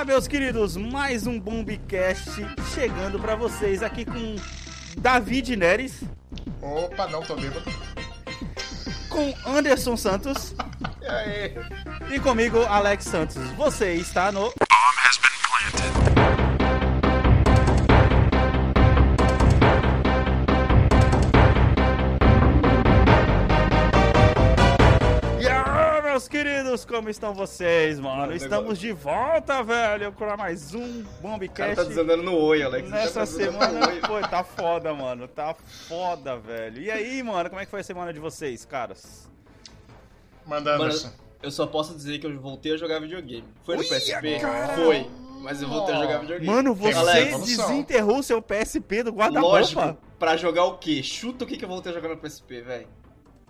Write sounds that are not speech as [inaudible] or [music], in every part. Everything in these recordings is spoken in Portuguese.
Olá, meus queridos, mais um Bombcast chegando pra vocês aqui com David Neres, Opa, não tô bêbado. com Anderson Santos [laughs] E aí? e comigo Alex Santos. Você está no E meus queridos, como estão vocês, mano? Estamos de volta, velho, para mais um O cara Bombcast. tá desandando no oi, Alex. Nessa tá semana, pô, tá foda, mano. Tá foda, velho. E aí, mano, como é que foi a semana de vocês, caras? Manda Mano, eu só posso dizer que eu voltei a jogar videogame. Foi no Ui, PSP? cara! Foi. Mas eu voltei a jogar videogame. Mano, você Alex, evolução. desenterrou o seu PSP do guarda-roupa? Lógico, pra jogar o quê? Chuta o que que eu voltei a jogar no PSP, velho.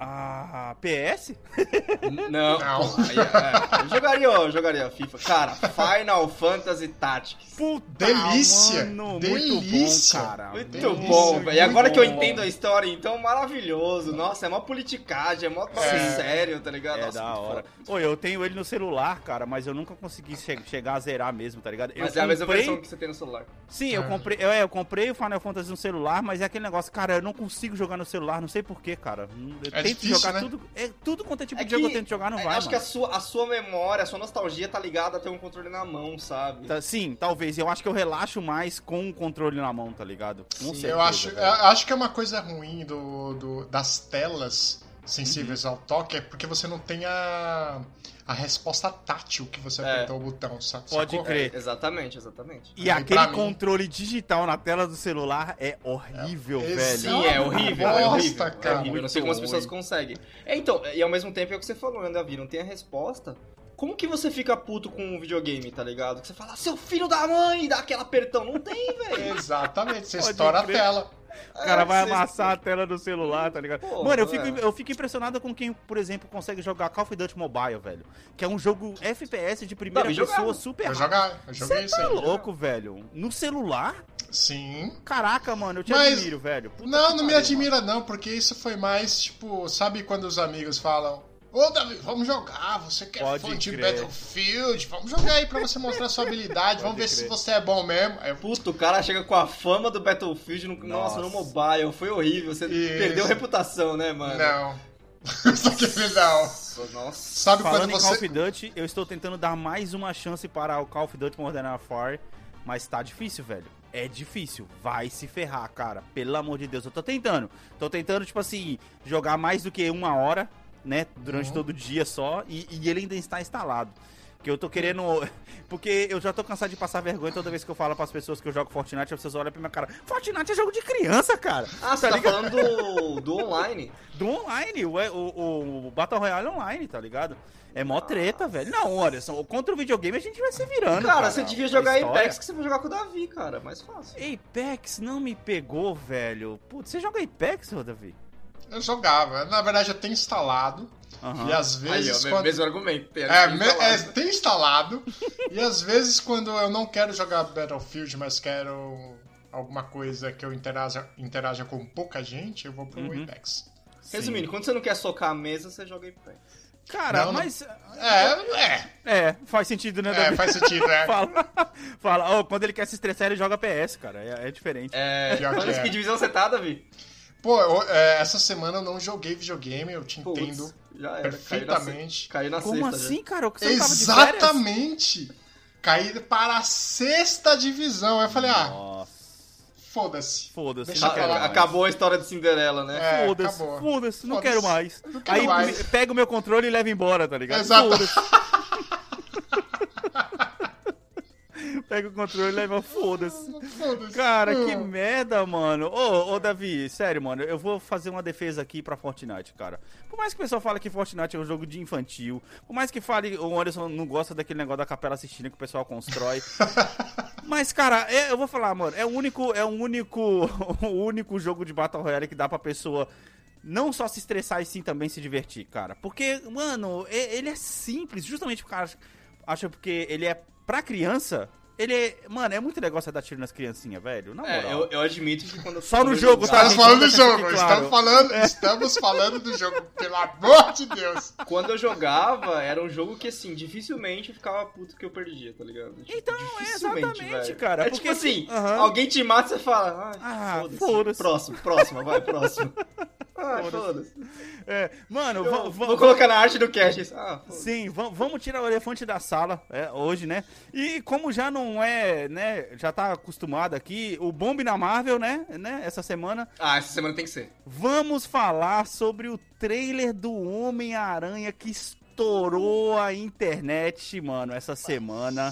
Ah, PS? [laughs] Não, Não. pô, aí, é, eu jogaria, ó, eu jogaria FIFA. Cara, Final Fantasy Tactics. Puta, Delícia, mano, delícia. Muito bom, cara. Muito delícia, bom, velho. E agora muito que eu bom. entendo a história, então, maravilhoso. Nossa, é mó politicagem, é mó é. sério, tá ligado? É Nossa, da hora. Oi, eu tenho ele no celular, cara, mas eu nunca consegui che- chegar a zerar mesmo, tá ligado? Mas eu é a mesma comprei- versão que você tem no celular. Sim, eu Ah. comprei, eu, é, eu comprei o Final Fantasy no celular, mas é aquele negócio, cara, eu não consigo jogar no celular, não sei porquê, cara. Eu É tento difícil, jogar né? tudo, é, tudo quanto é tipo É de jogo eu que- tento jogar, não É, vai, Acho que a mano. sua, a sua memória, a sua nostalgia tá ligada a ter um controle na mão, sabe? Tá, Sim, talvez. Eu acho que eu relaxo mais com o controle na mão, tá ligado? Com Sim, certeza, Eu acho, eu acho que é uma coisa ruim do, do- das telas sensíveis Uhum. ao toque é porque você não tem a, a resposta tátil que você É. apertou o botão, sa- Pode sacou? crer. É, exatamente, exatamente. E Aí, aquele pra mim- controle digital na tela do celular é horrível, É, velho. Sim, é horrível, é Bosta, horrível. É cara. horrível. Eu não sei como as pessoas conseguem. É, então, e ao mesmo tempo é o que você falou, né, Davi? Não tem a resposta. Como que você fica puto com um videogame, tá ligado? Que você fala, seu filho da mãe, dá aquele apertão. Não tem, [laughs] velho. Exatamente, você Pode estoura crer. a tela. O cara É, vai amassar a tela do celular, tá ligado? Pô, Mano, eu fico, é. eu fico impressionado com quem, por exemplo, consegue jogar Call of Duty Mobile, velho. Que é um jogo FPS de primeira Davi pessoa jogava. super Eu rápido. jogar, eu joguei Você isso tá aí. louco, velho? No celular? Sim. Caraca, mano, eu te Mas- admiro, velho. Puta Não, não me pariu, admira não, porque isso foi mais, tipo, sabe quando os amigos falam Ô Davi, vamos jogar, você quer Pode fã de crer. Battlefield, vamos jogar aí pra você mostrar sua [laughs] habilidade, vamos ver crer. se você é bom mesmo. Aí eu, Puto, o cara chega com a fama do Battlefield no, nossa. Nossa. no mobile. Foi horrível. Você Isso. perdeu reputação, né, mano? Não. [laughs] Só que não. Nossa. Sabe Falando quando em Call of você. Duty, eu estou tentando dar mais uma chance para o Call of Duty Modern Warfare, mas tá difícil, velho. É difícil. Vai se ferrar, cara. Pelo amor de Deus. Eu tô tentando. Tô tentando, tipo assim, jogar mais do que uma hora, né? Durante Uhum. todo o dia só. E, e ele ainda está instalado. Que eu tô querendo. [laughs] Porque eu já tô cansado de passar vergonha toda vez que eu falo pras pessoas que eu jogo Fortnite, as pessoas olham pra minha cara. Fortnite é jogo de criança, cara. Ah, você tá, ligado? falando do, do [laughs] online? Do online, o, o, o Battle Royale online, tá ligado? É mó treta, velho. Não, olha, só- contra o videogame a gente vai se virando. Cara, você devia A jogar Apex que você vai jogar com o Davi, cara. Mais fácil. Apex não me pegou, velho. Putz, você joga Apex, ô Davi? Eu jogava. Na verdade, eu tenho instalado. Aham. E às Aí, vezes. ó, quando... mesmo argumento. Tem É, tem me- instalado. é, tem instalado. e às vezes, quando eu não quero jogar Battlefield, mas quero alguma coisa que eu interaja, interaja com pouca gente, eu vou pro Uhum. Apex. Sim. Resumindo, quando você não quer socar a mesa, você joga Apex. Cara, Não, não- mas. É, é. É, faz sentido, né, É, faz sentido, né? [laughs] Fala, fala. Ó, quando ele quer se estressar, ele joga PS, cara. É, é diferente. É. Que Mas é. que divisão você tá, Davi? Pô, eu- é, essa semana eu não joguei videogame, eu te entendo já era. perfeitamente. Caiu na, se- caiu Como na sexta. assim, cara? Você? Exatamente! Caí para a sexta divisão. Eu falei, ah, Nossa, foda-se. foda-se. Já. mais. Acabou a história de Cinderela, né? É, Foda-se, foda-se, não Foda-se. quero mais. Não quero Aí mais. pega o meu controle e leva embora, tá ligado? Exato. Foda-se. [laughs] [laughs] pega o controle e leva, foda-se. Foda-se. Cara, que merda, mano. Ô, ô, Davi, sério, mano, eu vou fazer uma defesa aqui pra Fortnite, cara. Por mais que o pessoal fale que Fortnite é um jogo de infantil, por mais que fale o Anderson não gosta daquele negócio da capela assistindo que o pessoal constrói. [laughs] Mas, cara, é- eu vou falar, mano, é o único, é o único, [laughs] o único jogo de Battle Royale que dá pra pessoa não só se estressar e sim também se divertir, cara. Porque, mano, ele é simples, justamente porque o cara acha porque ele é pra criança, Ele é. Mano, é muito legal você dar tiro nas criancinhas, velho. Na É, moral. eu, eu admito que quando Só no jogo, tá, Estamos falando do jogo, aqui estamos, claro. falando, estamos falando do jogo, pelo amor de Deus. [laughs] Quando eu jogava, era um jogo que, assim, dificilmente eu ficava puto que eu perdia, tá ligado? Tipo, Então, é exatamente, velho. cara, É porque tipo assim, aham. alguém te mata e você fala, Ah, ah, foda-se. foda-se. próximo, próximo, vai, próximo. [laughs] Ah, Foda-se. É, mano, Eu va- Vou, colocar na arte do cast. Ah. Sim, va- vamos tirar o elefante da sala é, hoje, né? E como já não é, né, já tá acostumado aqui, o Bomb na Marvel, né, né, essa semana, Ah, essa semana tem que ser. vamos falar sobre o trailer do Homem-Aranha que estourou a internet, mano, essa semana.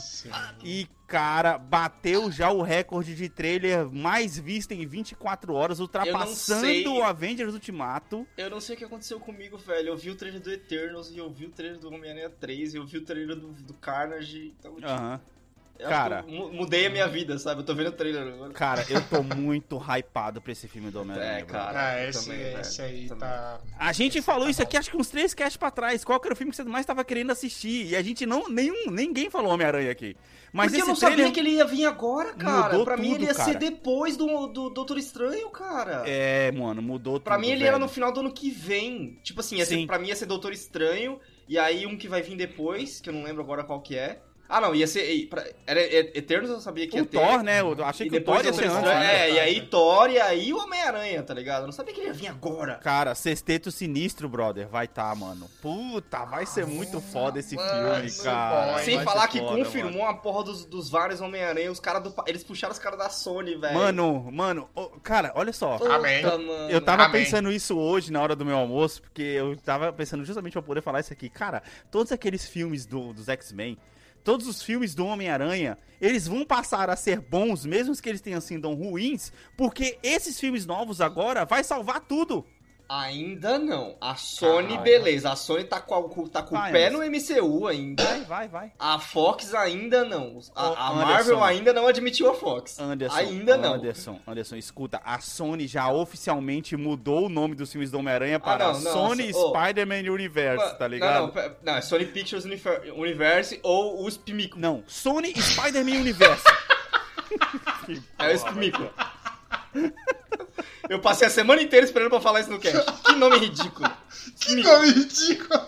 E, cara, bateu já o recorde de trailer mais visto em 24 horas, ultrapassando o Avengers Ultimato. Eu não sei o que aconteceu comigo, velho. Eu vi o trailer do Eternals e eu vi o trailer do Homem-Aranha 3 e eu vi o trailer do, do Carnage. Então, tipo, Aham. eu acho cara. eu mu- mudei a minha vida, sabe? Eu tô vendo o trailer agora. Cara, eu tô [laughs] muito hypado pra esse filme do Homem-Aranha. É, cara. Ah, esse, também, esse aí também. tá. A gente falou isso aqui acho que uns três casts pra trás. Qual que era o filme que você mais tava querendo assistir? E a gente não. Nenhum, ninguém falou Homem-Aranha aqui. Mas Porque eu esse não trailer. sabia que ele ia vir agora, cara. Mudou pra mim tudo, ele ia cara. ser depois do, do Doutor Estranho, cara. É, mano, mudou Pra tudo, mim ele velho. era no final do ano que vem. Tipo assim, ia ser, pra mim ia ser Doutor Estranho, e aí um que vai vir depois, que eu não lembro agora qual que é. Ah, não, ia ser. Era Eternos eu sabia que ia O ter. Thor, né? Eu achei E que o Thor depois ia ser antes. Estranho. né? É, e aí Thor e aí o Homem-Aranha, tá ligado? Eu não sabia que ele ia vir agora. Cara, Sexteto Sinistro, brother, vai tá, mano. Puta, vai ser muito foda esse Mano, filme, cara. Sem Vai falar que foda, confirmou a porra dos, dos vários Homem-Aranha, os caras do. Eles puxaram os caras da Sony, velho. Mano, mano, ô, cara, olha só. Puta, Amém. mano. Eu tava Amém. pensando isso hoje na hora do meu almoço, porque eu tava pensando justamente pra poder falar isso aqui. Cara, todos aqueles filmes do- dos X-Men, todos os filmes do Homem-Aranha, eles vão passar a ser bons, mesmo que eles tenham sido ruins, porque esses filmes novos agora vai salvar tudo. Ainda não. A Sony, Caralho. beleza. A Sony tá com, a- tá com Vai, o pé Anderson. no MCU ainda. Vai, vai, vai. A Fox ainda não. A, a Anderson. Marvel ainda não admitiu a Fox. Anderson, ainda não. Anderson, Anderson, escuta, a Sony já oficialmente mudou o nome dos filmes do Homem-Aranha para Ah, não, não, Sony. Spider-Man Universe, tá ligado? Não, não, é Sony Pictures Univer- Universe ou o Spimico. Não, Sony Spider-Man Universe. [laughs] É o porra, Spimico. [laughs] Eu passei a semana inteira esperando pra falar isso no cast. Que nome ridículo. Que nome ridículo.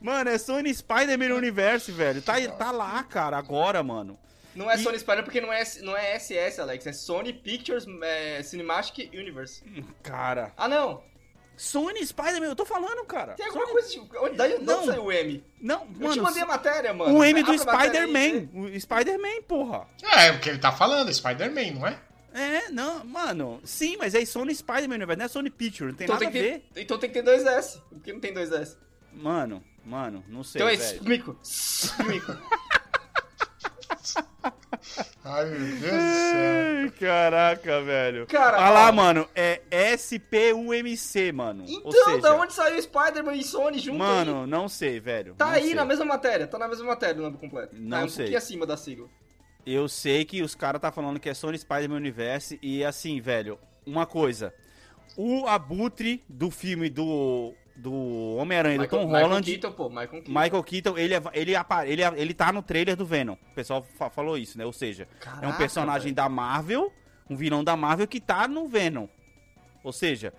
Mano, é Sony Spider-Man Universe, velho. Tá, tá lá, cara, agora, mano. Não é E- Sony Spider porque não é, não é SS, Alex. É Sony Pictures é, Cinematic Universe. Cara. Ah, não. Sony Spider-Man, eu tô falando, cara. Tem alguma Sony- coisa de... Onde, daí, Não. saiu o M? Não, Eu te mano. mandei a matéria, mano. O M do Spider-Man. O Spider-Man, porra. É, o que ele tá falando, Spider-Man, não é? É, não, mano. Sim, mas é Sony Spider-Man não é Sony Picture, não tem Então nada tem, a ver. ter, então tem que ter dois S. Por que não tem dois S? Mano, mano, não sei, então é velho. Spimico. Spimico. [laughs] Ai, meu Deus do céu. Ai, caraca, velho. Cara, Olha lá, mano, é SPUMC, mano. Ou Então, seja, da onde saiu Spider-Man e Sony junto Mano, aí? não sei, velho. Tá não aí sei. na mesma matéria, tá na mesma matéria o nome completo. Não tá um sei. pouquinho acima da sigla. Eu sei que os caras tá falando que é Sony Spider-Man Universe e assim, velho, uma coisa. O abutre do filme do do Homem-Aranha, do Tom Michael Holland, Keaton, pô, Michael Keaton. Michael Keaton, ele, é- ele, ele, é- ele tá no trailer do Venom. O pessoal fa- falou isso, né? Ou seja, é um Caraca, personagem velho. da Marvel, um vilão da Marvel que tá no Venom. Ou seja,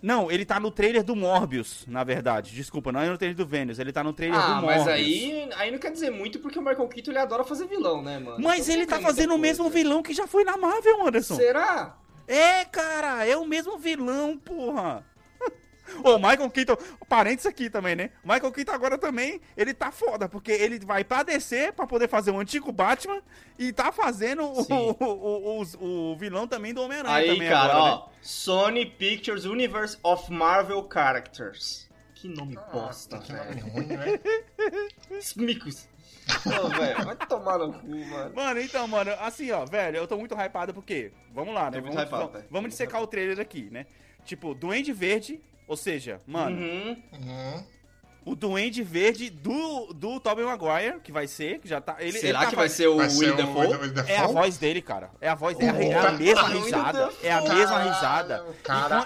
não, ele tá no trailer do Morbius, na verdade. Desculpa, não é no trailer do Venom, ele tá no trailer Ah, do Morbius. mas aí, aí não quer dizer muito porque o Michael Keaton ele adora fazer vilão, né, mano? Mas Então ele tá fazendo o mesmo vilão que já foi na Marvel, Anderson. Será? É, cara, é o mesmo vilão, porra. [laughs] Ô, Michael Keaton, parênteses aqui também, né? O Michael Keaton agora também, ele tá foda, porque ele vai pra DC pra poder fazer o antigo Batman e tá fazendo o, [laughs] o, o, o- o vilão também do Homem-Aranha Aí, também cara, agora, ó. Sony Pictures Universe of Marvel Characters. Que nome bosta, que nome velho. ruim, né? [laughs] Smicos. Ô, velho, vai tomar no cu, mano. né? Mano, então, mano, assim, ó, velho, eu tô muito hypado porque, vamos lá, né? Tô muito Vamos, hypado, vamos, vamos Muito dissecar o trailer aqui, né? Tipo, Duende Verde, ou seja, mano, Uhum. Uhum. O Duende Verde do, do Tobey Maguire, que vai ser, que já tá... Ele, Será ele tá que vai ser o Will Dafoe? É a voz dele, cara. É a voz dele. É a Puta mesma que risada. pariu. É a mesma risada.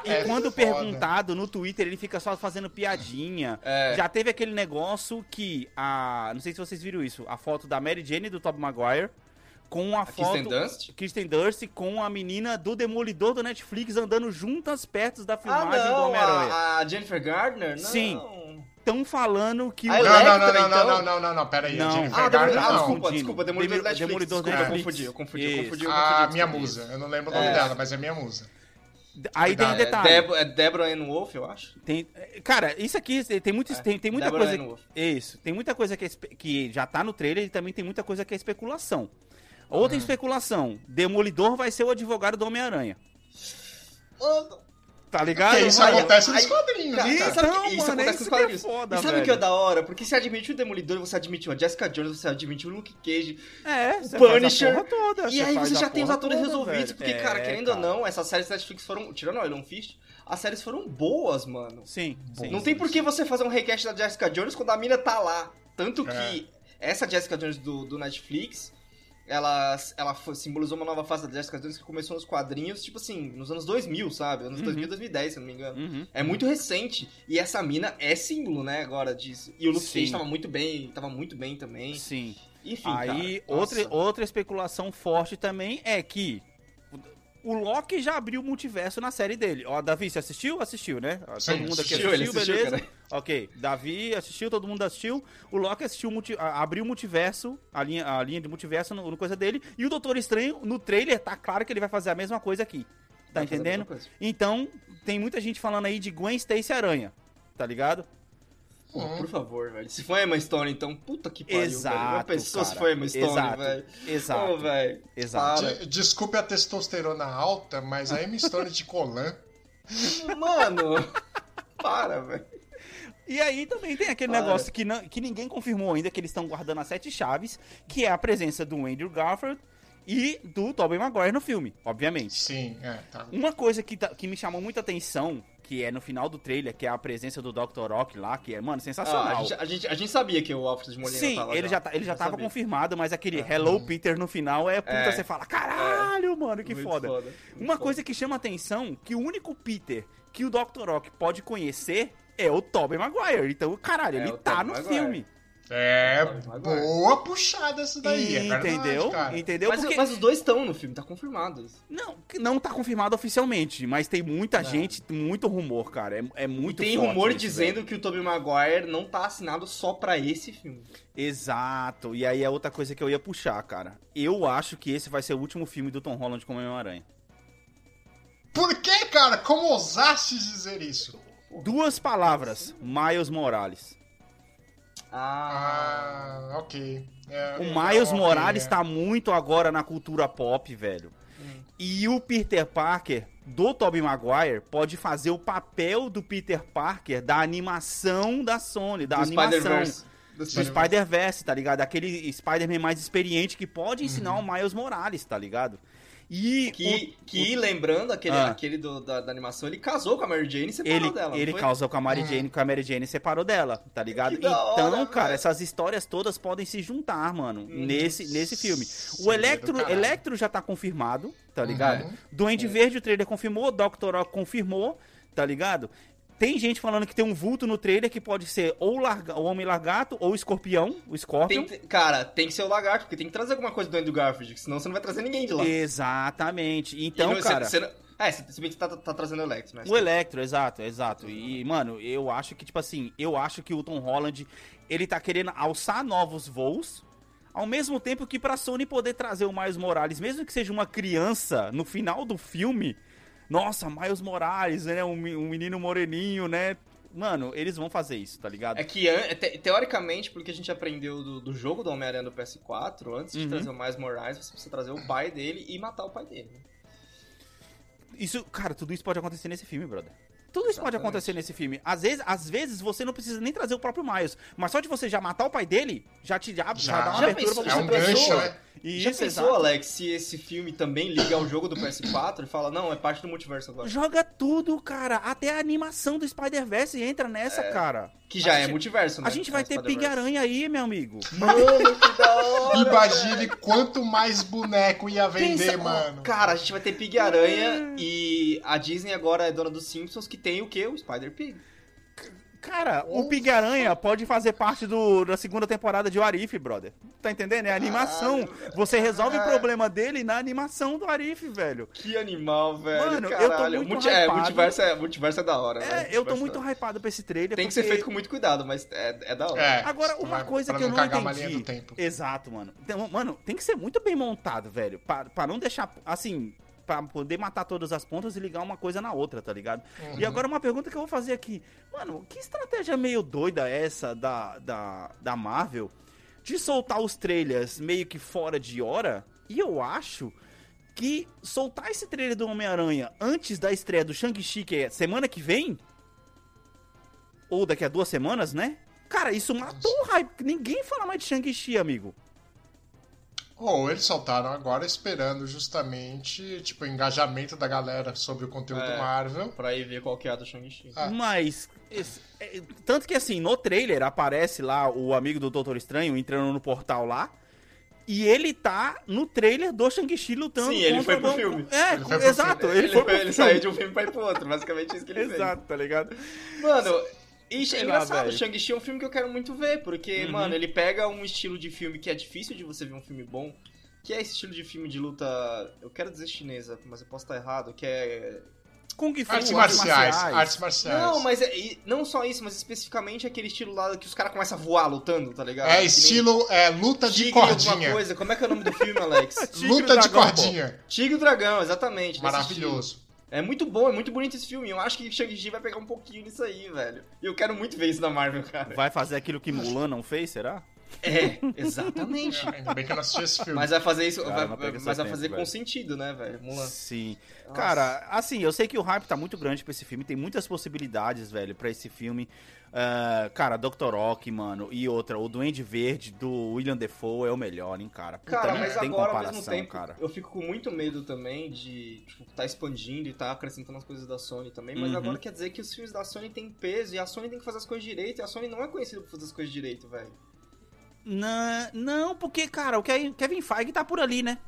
E, e é quando foda. perguntado no Twitter, ele fica só fazendo piadinha. É. Já teve aquele negócio que a. Não sei se vocês viram isso. A foto da Mary Jane e do Tobey Maguire com a, foto. Kristen Dunst? Kristen Dunst com a menina do Demolidor do Netflix andando juntas perto da Ah, filmagem do não, Homem-Aranha. a, a Jennifer Gardner? Não. Sim. Estão falando que A o. Não, Electra, não, não, não, então? não, não, não, não, pera aí. Não. a Jennifer Ah, ah, não. desculpa, desculpa, Demolidor do Netflix. Demolidor do desculpa, eu Netflix. confundi, eu confundi, eu Isso. confundi, eu A confundi, minha desculpa. musa. Eu não lembro o nome É. dela, mas é minha musa. Aí tem um É, detalhe. É, Deb é Deborah Ann Wolf, eu acho. Tem, cara, isso aqui tem, muito, tem, tem muita Deborah coisa. Ann Wolf. Isso, tem muita coisa que, é que já tá no trailer e também tem muita coisa que é especulação. Outra especulação: Demolidor vai ser o advogado do Homem-Aranha. Mano, Tá ligado? Porque isso Vai- acontece nos aí- quadrinhos, Cara, né, cara? Então, que- isso mano, acontece isso nos que é quadrinhos. foda, e sabe o que é da hora? Porque se admite o Demolidor, você admitiu a Jessica Jones, você admitiu o Luke Cage. É, você Punisher. faz a porra toda. e aí você já tem os atores toda, resolvidos. velho. Porque, É, cara, querendo cara. ou não, essas séries da Netflix foram. Tirando o Elon Fist, as séries foram boas, mano. Sim, sim. não tem por que você fazer um request da Jessica Jones quando a mina tá lá. Tanto que essa Jessica Jones do, do Netflix, ela, ela simbolizou uma nova fase da Jessica Jones que começou nos quadrinhos, tipo assim, nos anos 2000, sabe? Anos Uhum. 2000, 2010, se não me engano. Uhum. É muito recente. E essa mina é símbolo, né, agora disso. E o Luke Sim. Cage tava muito bem, tava muito bem também. Sim. Enfim, Aí, cara, outra, nossa. outra especulação forte também é que o Loki já abriu o multiverso na série dele. Ó, Davi, você assistiu? Assistiu, né? Todo Sim, mundo aqui assistiu, assistiu, ele assistiu, beleza? cara. Ok, Davi assistiu, todo mundo assistiu. O Loki assistiu, multi- abriu o multiverso, a linha, a linha de multiverso no, no coisa dele. E o Doutor Estranho, no trailer, tá claro que ele vai fazer a mesma coisa aqui. Tá Vai entendendo? Então, tem muita gente falando aí de Gwen Stacy Aranha. Tá ligado? Pô, Hum. por favor, velho. Se for Emma Stone, então, puta que pariu, Exato, velho. Já pensou se cara. for Emma Stone, Exato, velho? Exato. Ô, velho. Exato. De- Desculpe a testosterona alta, mas a Emma Stone de Colan. [laughs] Mano, para, velho. E aí também tem aquele Para. negócio que, não- que ninguém confirmou ainda, que eles estão guardando as sete chaves, que é a presença do Andrew Garfield e do Tobey Maguire no filme, obviamente. Sim, é, tá. Uma coisa que, tá- que me chamou muita atenção, que é no final do trailer, que é a presença do Dr. Rock lá, que é, mano, Ah, sensacional. a, gente, a, gente, a gente sabia que o Alfred Molina Sim, tava ele já, tá- ele já tava sabia. confirmado, mas aquele Hello Peter no final é puta, É. você fala, caralho, mano, que Muito foda. muito Uma foda. coisa que chama atenção, que o único Peter que o Dr. Rock pode conhecer é o Tobey Maguire. Então, caralho, É, ele tá no Maguire. filme. É, Maguire. boa puxada essa daí, é verdade, Entendeu? cara. Entendeu? Mas, Porque... mas os dois estão no filme, tá confirmado isso. Não, que não tá confirmado oficialmente, mas tem muita Não. gente, muito rumor, cara. É, é muito e tem rumor isso, dizendo velho. que o Tobey Maguire não tá assinado só pra esse filme. Exato. E aí é outra coisa que eu ia puxar, cara. Eu acho que esse vai ser o último filme do Tom Holland como Homem-Aranha. Por que, cara? Como ousaste dizer isso? Duas palavras, Miles Morales. Ah. Ah, ok. É, O é, Miles ok, Morales é. tá muito agora na cultura pop, velho. Hum. E o Peter Parker do Tobey Maguire pode fazer o papel do Peter Parker da animação da Sony, da do animação. Spider-Verse. Do. Spider-Verse, tá ligado? Aquele Spider-Man mais experiente que pode ensinar Uhum. o Miles Morales, tá ligado? E Que, o- que lembrando, aquele, Ah. aquele do- da, da animação, ele casou com a Mary Jane e separou ele, dela. ele foi? causou com a Mary Uhum. Jane, com a Mary Jane e separou dela, tá ligado? Que então, hora, cara, velho. essas histórias todas podem se juntar, mano, Uhum. nesse, nesse filme. O é Electro. Electro já tá confirmado, tá ligado? Uhum. Duende Verde, o trailer confirmou, Dr. Rock confirmou, tá ligado? Tem gente falando que tem um vulto no trailer que pode ser ou larga- o Homem Largato ou o Escorpião, o Scorpion. Tem que- cara, tem que ser o lagarto, porque tem que trazer alguma coisa do Andrew Garfield, senão você não vai trazer ninguém de lá. Exatamente. Então, não- você- cara... você não- é, se bem que você tá, tá trazendo o Electro, né? O Electro, exato, exato. E, mano, eu acho que, tipo assim, eu acho que o Tom Holland, ele tá querendo alçar novos voos, ao mesmo tempo que pra Sony poder trazer o Miles Morales, mesmo que seja uma criança, no final do filme, nossa, Miles Morales, né, um, um menino moreninho, né, mano, eles vão fazer isso, tá ligado? É que, an- te- teoricamente, porque a gente aprendeu do, do jogo do Homem-Aranha do PS4, antes de Uhum. trazer o Miles Morales, você precisa trazer o pai dele e matar o pai dele. né? Isso, cara, tudo isso pode acontecer nesse filme, brother. Tudo isso pode Exatamente. acontecer nesse filme. Às vezes, às vezes você não precisa nem trazer o próprio Miles, mas só de você já matar o pai dele, já te já, já Já. dá uma Já abertura pensou- pra É você um Já gancho, né? Isso, Já pensou, exato. Alex, se esse filme também liga ao jogo do PS4 e fala, não, é parte do multiverso agora? Joga tudo, cara. Até a animação do Spider-Verse entra nessa, É. cara. Que já A é gente- multiverso, né? A gente vai É ter. Pig-Aranha aí, meu amigo. Mano, que da hora! Imagine quanto mais boneco ia vender, Pensa, mano. Cara, a gente vai ter Pig-Aranha e a Disney agora é dona dos Simpsons, que tem o quê? O Spider-Pig. Cara, o Pig-Aranha pode fazer parte do, da segunda temporada de Arif, brother. Tá entendendo? É animação. Você resolve o problema dele na animação do Arif, velho. Que animal, velho. Mano, eu tô caralho. muito Multi- é, hypado. multiverso é, multiverso é da hora, É, velho. eu tô muito é hora. hypado pra esse trailer. Tem que ser porque- feito com muito cuidado, mas é, é da hora. É. Agora, uma pra- coisa pra que eu não entendi. do tempo. Exato, mano. Então, mano, tem que ser muito bem montado, velho. Pra, pra não deixar, assim, pra poder matar todas as pontas e ligar uma coisa na outra, tá ligado? Uhum. E agora uma pergunta que eu vou fazer aqui. Mano, que estratégia meio doida é essa da, da, da Marvel de soltar os trailers meio que fora de hora? E eu acho que soltar esse trailer do Homem-Aranha antes da estreia do Shang-Chi, que é semana que vem, ou daqui a duas semanas, né? Cara, isso matou o hype. Ninguém fala mais de Shang-Chi, amigo. Ou eles soltaram agora esperando justamente, tipo, o engajamento da galera sobre o conteúdo É. Marvel. Pra ir ver qual que é a do Shang-Chi. Ah. Mas. esse- é, tanto que assim, no trailer aparece lá o amigo do Doutor Estranho entrando no portal lá. E ele tá no trailer do Shang-Chi lutando Sim, ele foi pro filme. É, Ele foi pro exato. Ele, Ele, foi saiu de um filme pra ir pro outro, basicamente isso que ele Exato, tá ligado? fez. Mano, e Sei é engraçado. Shang-Chi é um filme que eu quero muito ver, porque, Uhum. mano, ele pega um estilo de filme que é difícil de você ver um filme bom, que é esse estilo de filme de luta, eu quero dizer chinesa, mas eu posso estar errado, que é Kung Fu, Artes marciais, artes marciais. Não, mas é, e não só isso, mas especificamente aquele estilo lá que os caras começam a voar lutando, tá ligado? É estilo é, luta de Tigre cordinha. coisa. Como é que é o nome do filme, Alex? [laughs] Luta de Dragão, pô. cordinha. Tigre e o Dragão, exatamente. Maravilhoso. É muito bom, é muito bonito esse filme. Eu acho que Shang-Chi vai pegar um pouquinho nisso aí, velho. E eu quero muito ver isso na Marvel, cara. Vai fazer aquilo que Mulan não fez, será? É, exatamente. [laughs] Ainda bem que eu não assisti esse filme. Mas vai fazer isso, Cara, vai- mas vai tempo, fazer com velho. sentido, né, velho? Mulan. Sim. Nossa. Cara, assim, eu sei que o hype tá muito grande pra esse filme, tem muitas possibilidades, velho, pra esse filme. Ah, cara, Dr. Rock, mano, e outra, o Duende Verde do William Defoe é o melhor, hein, cara. Puta, Cara, não mas tem agora, ao comparação, mesmo tempo, cara. eu fico com muito medo também de, tipo, tá expandindo e tá acrescentando as coisas da Sony também, mas Uhum. agora quer dizer que os filmes da Sony têm peso e a Sony tem que fazer as coisas direito e a Sony não é conhecida por fazer as coisas direito, velho. Não, não, porque, cara, o Kevin Feige tá por ali, né?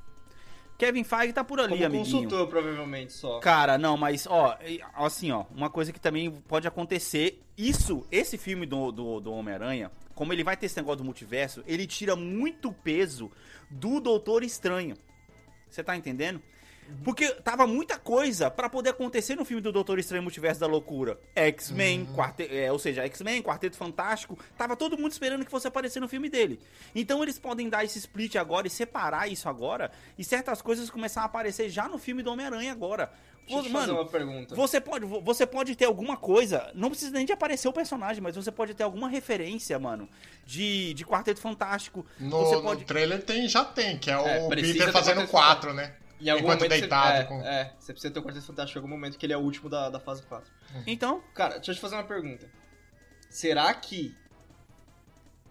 Kevin Feige tá por ali, Como amiguinho. consultor, provavelmente, só. Cara, não, mas, ó, assim, ó, uma coisa que também pode acontecer, isso, esse filme do, do, do Homem-Aranha, como ele vai ter esse negócio do multiverso, ele tira muito peso do Doutor Estranho. Você tá entendendo? Porque tava muita coisa pra poder acontecer no filme do Doutor Estranho Multiverso da Loucura. X-Men, Quarte- é, ou seja, X-Men, Quarteto Fantástico, tava todo mundo esperando que fosse aparecer no filme dele. Então eles podem dar esse split agora e separar isso agora, e certas coisas começar a aparecer já no filme do Homem-Aranha agora. Deixa eu te Mano, fazer uma pergunta. você pode, você pode ter alguma coisa, não precisa nem de aparecer o personagem, mas você pode ter alguma referência, mano, de, de Quarteto Fantástico. No, você no pode... trailer tem, já tem, que é o É, precisa Peter ter fazendo quatro, né? Em algum Enquanto momento deitado. Você, com... é, é, você precisa ter o Quarteto Fantástico em algum momento que ele é o último da, da fase 4. Então, Cara, deixa eu te fazer uma pergunta. Será que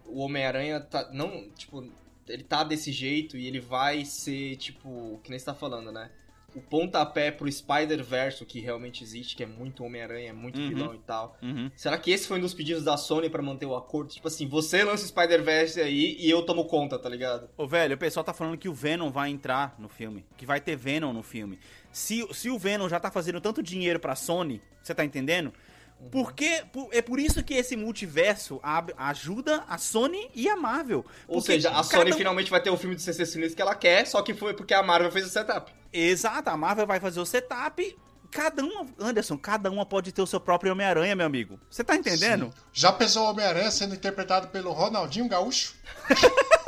o Homem-Aranha tá. Não, tipo, ele tá desse jeito e ele vai ser, tipo, que nem você tá falando, né? O pontapé pro Spider-Verse, que realmente existe, que é muito Homem-Aranha, é muito Uhum. vilão e tal. uhum. Será que esse foi um dos pedidos da Sony pra manter o acordo? Tipo assim, você lança o Spider-Verse aí e eu tomo conta, tá ligado? Ô, velho, o pessoal tá falando que o Venom vai entrar no filme. Que vai ter Venom no filme. Se, se o Venom já tá fazendo tanto dinheiro pra Sony, você tá entendendo? Porque por- é por isso que esse multiverso ab- ajuda a Sony e a Marvel. Ou Porque seja, a Sony um- finalmente vai ter o filme do CC Sinistro que ela quer, só que foi porque a Marvel fez o setup. Exato, a Marvel vai fazer o setup. Cada uma, Anderson, cada uma pode ter o seu próprio Homem-Aranha, meu amigo. Você tá entendendo? Sim. Já pensou o Homem-Aranha sendo interpretado pelo Ronaldinho Gaúcho? [laughs]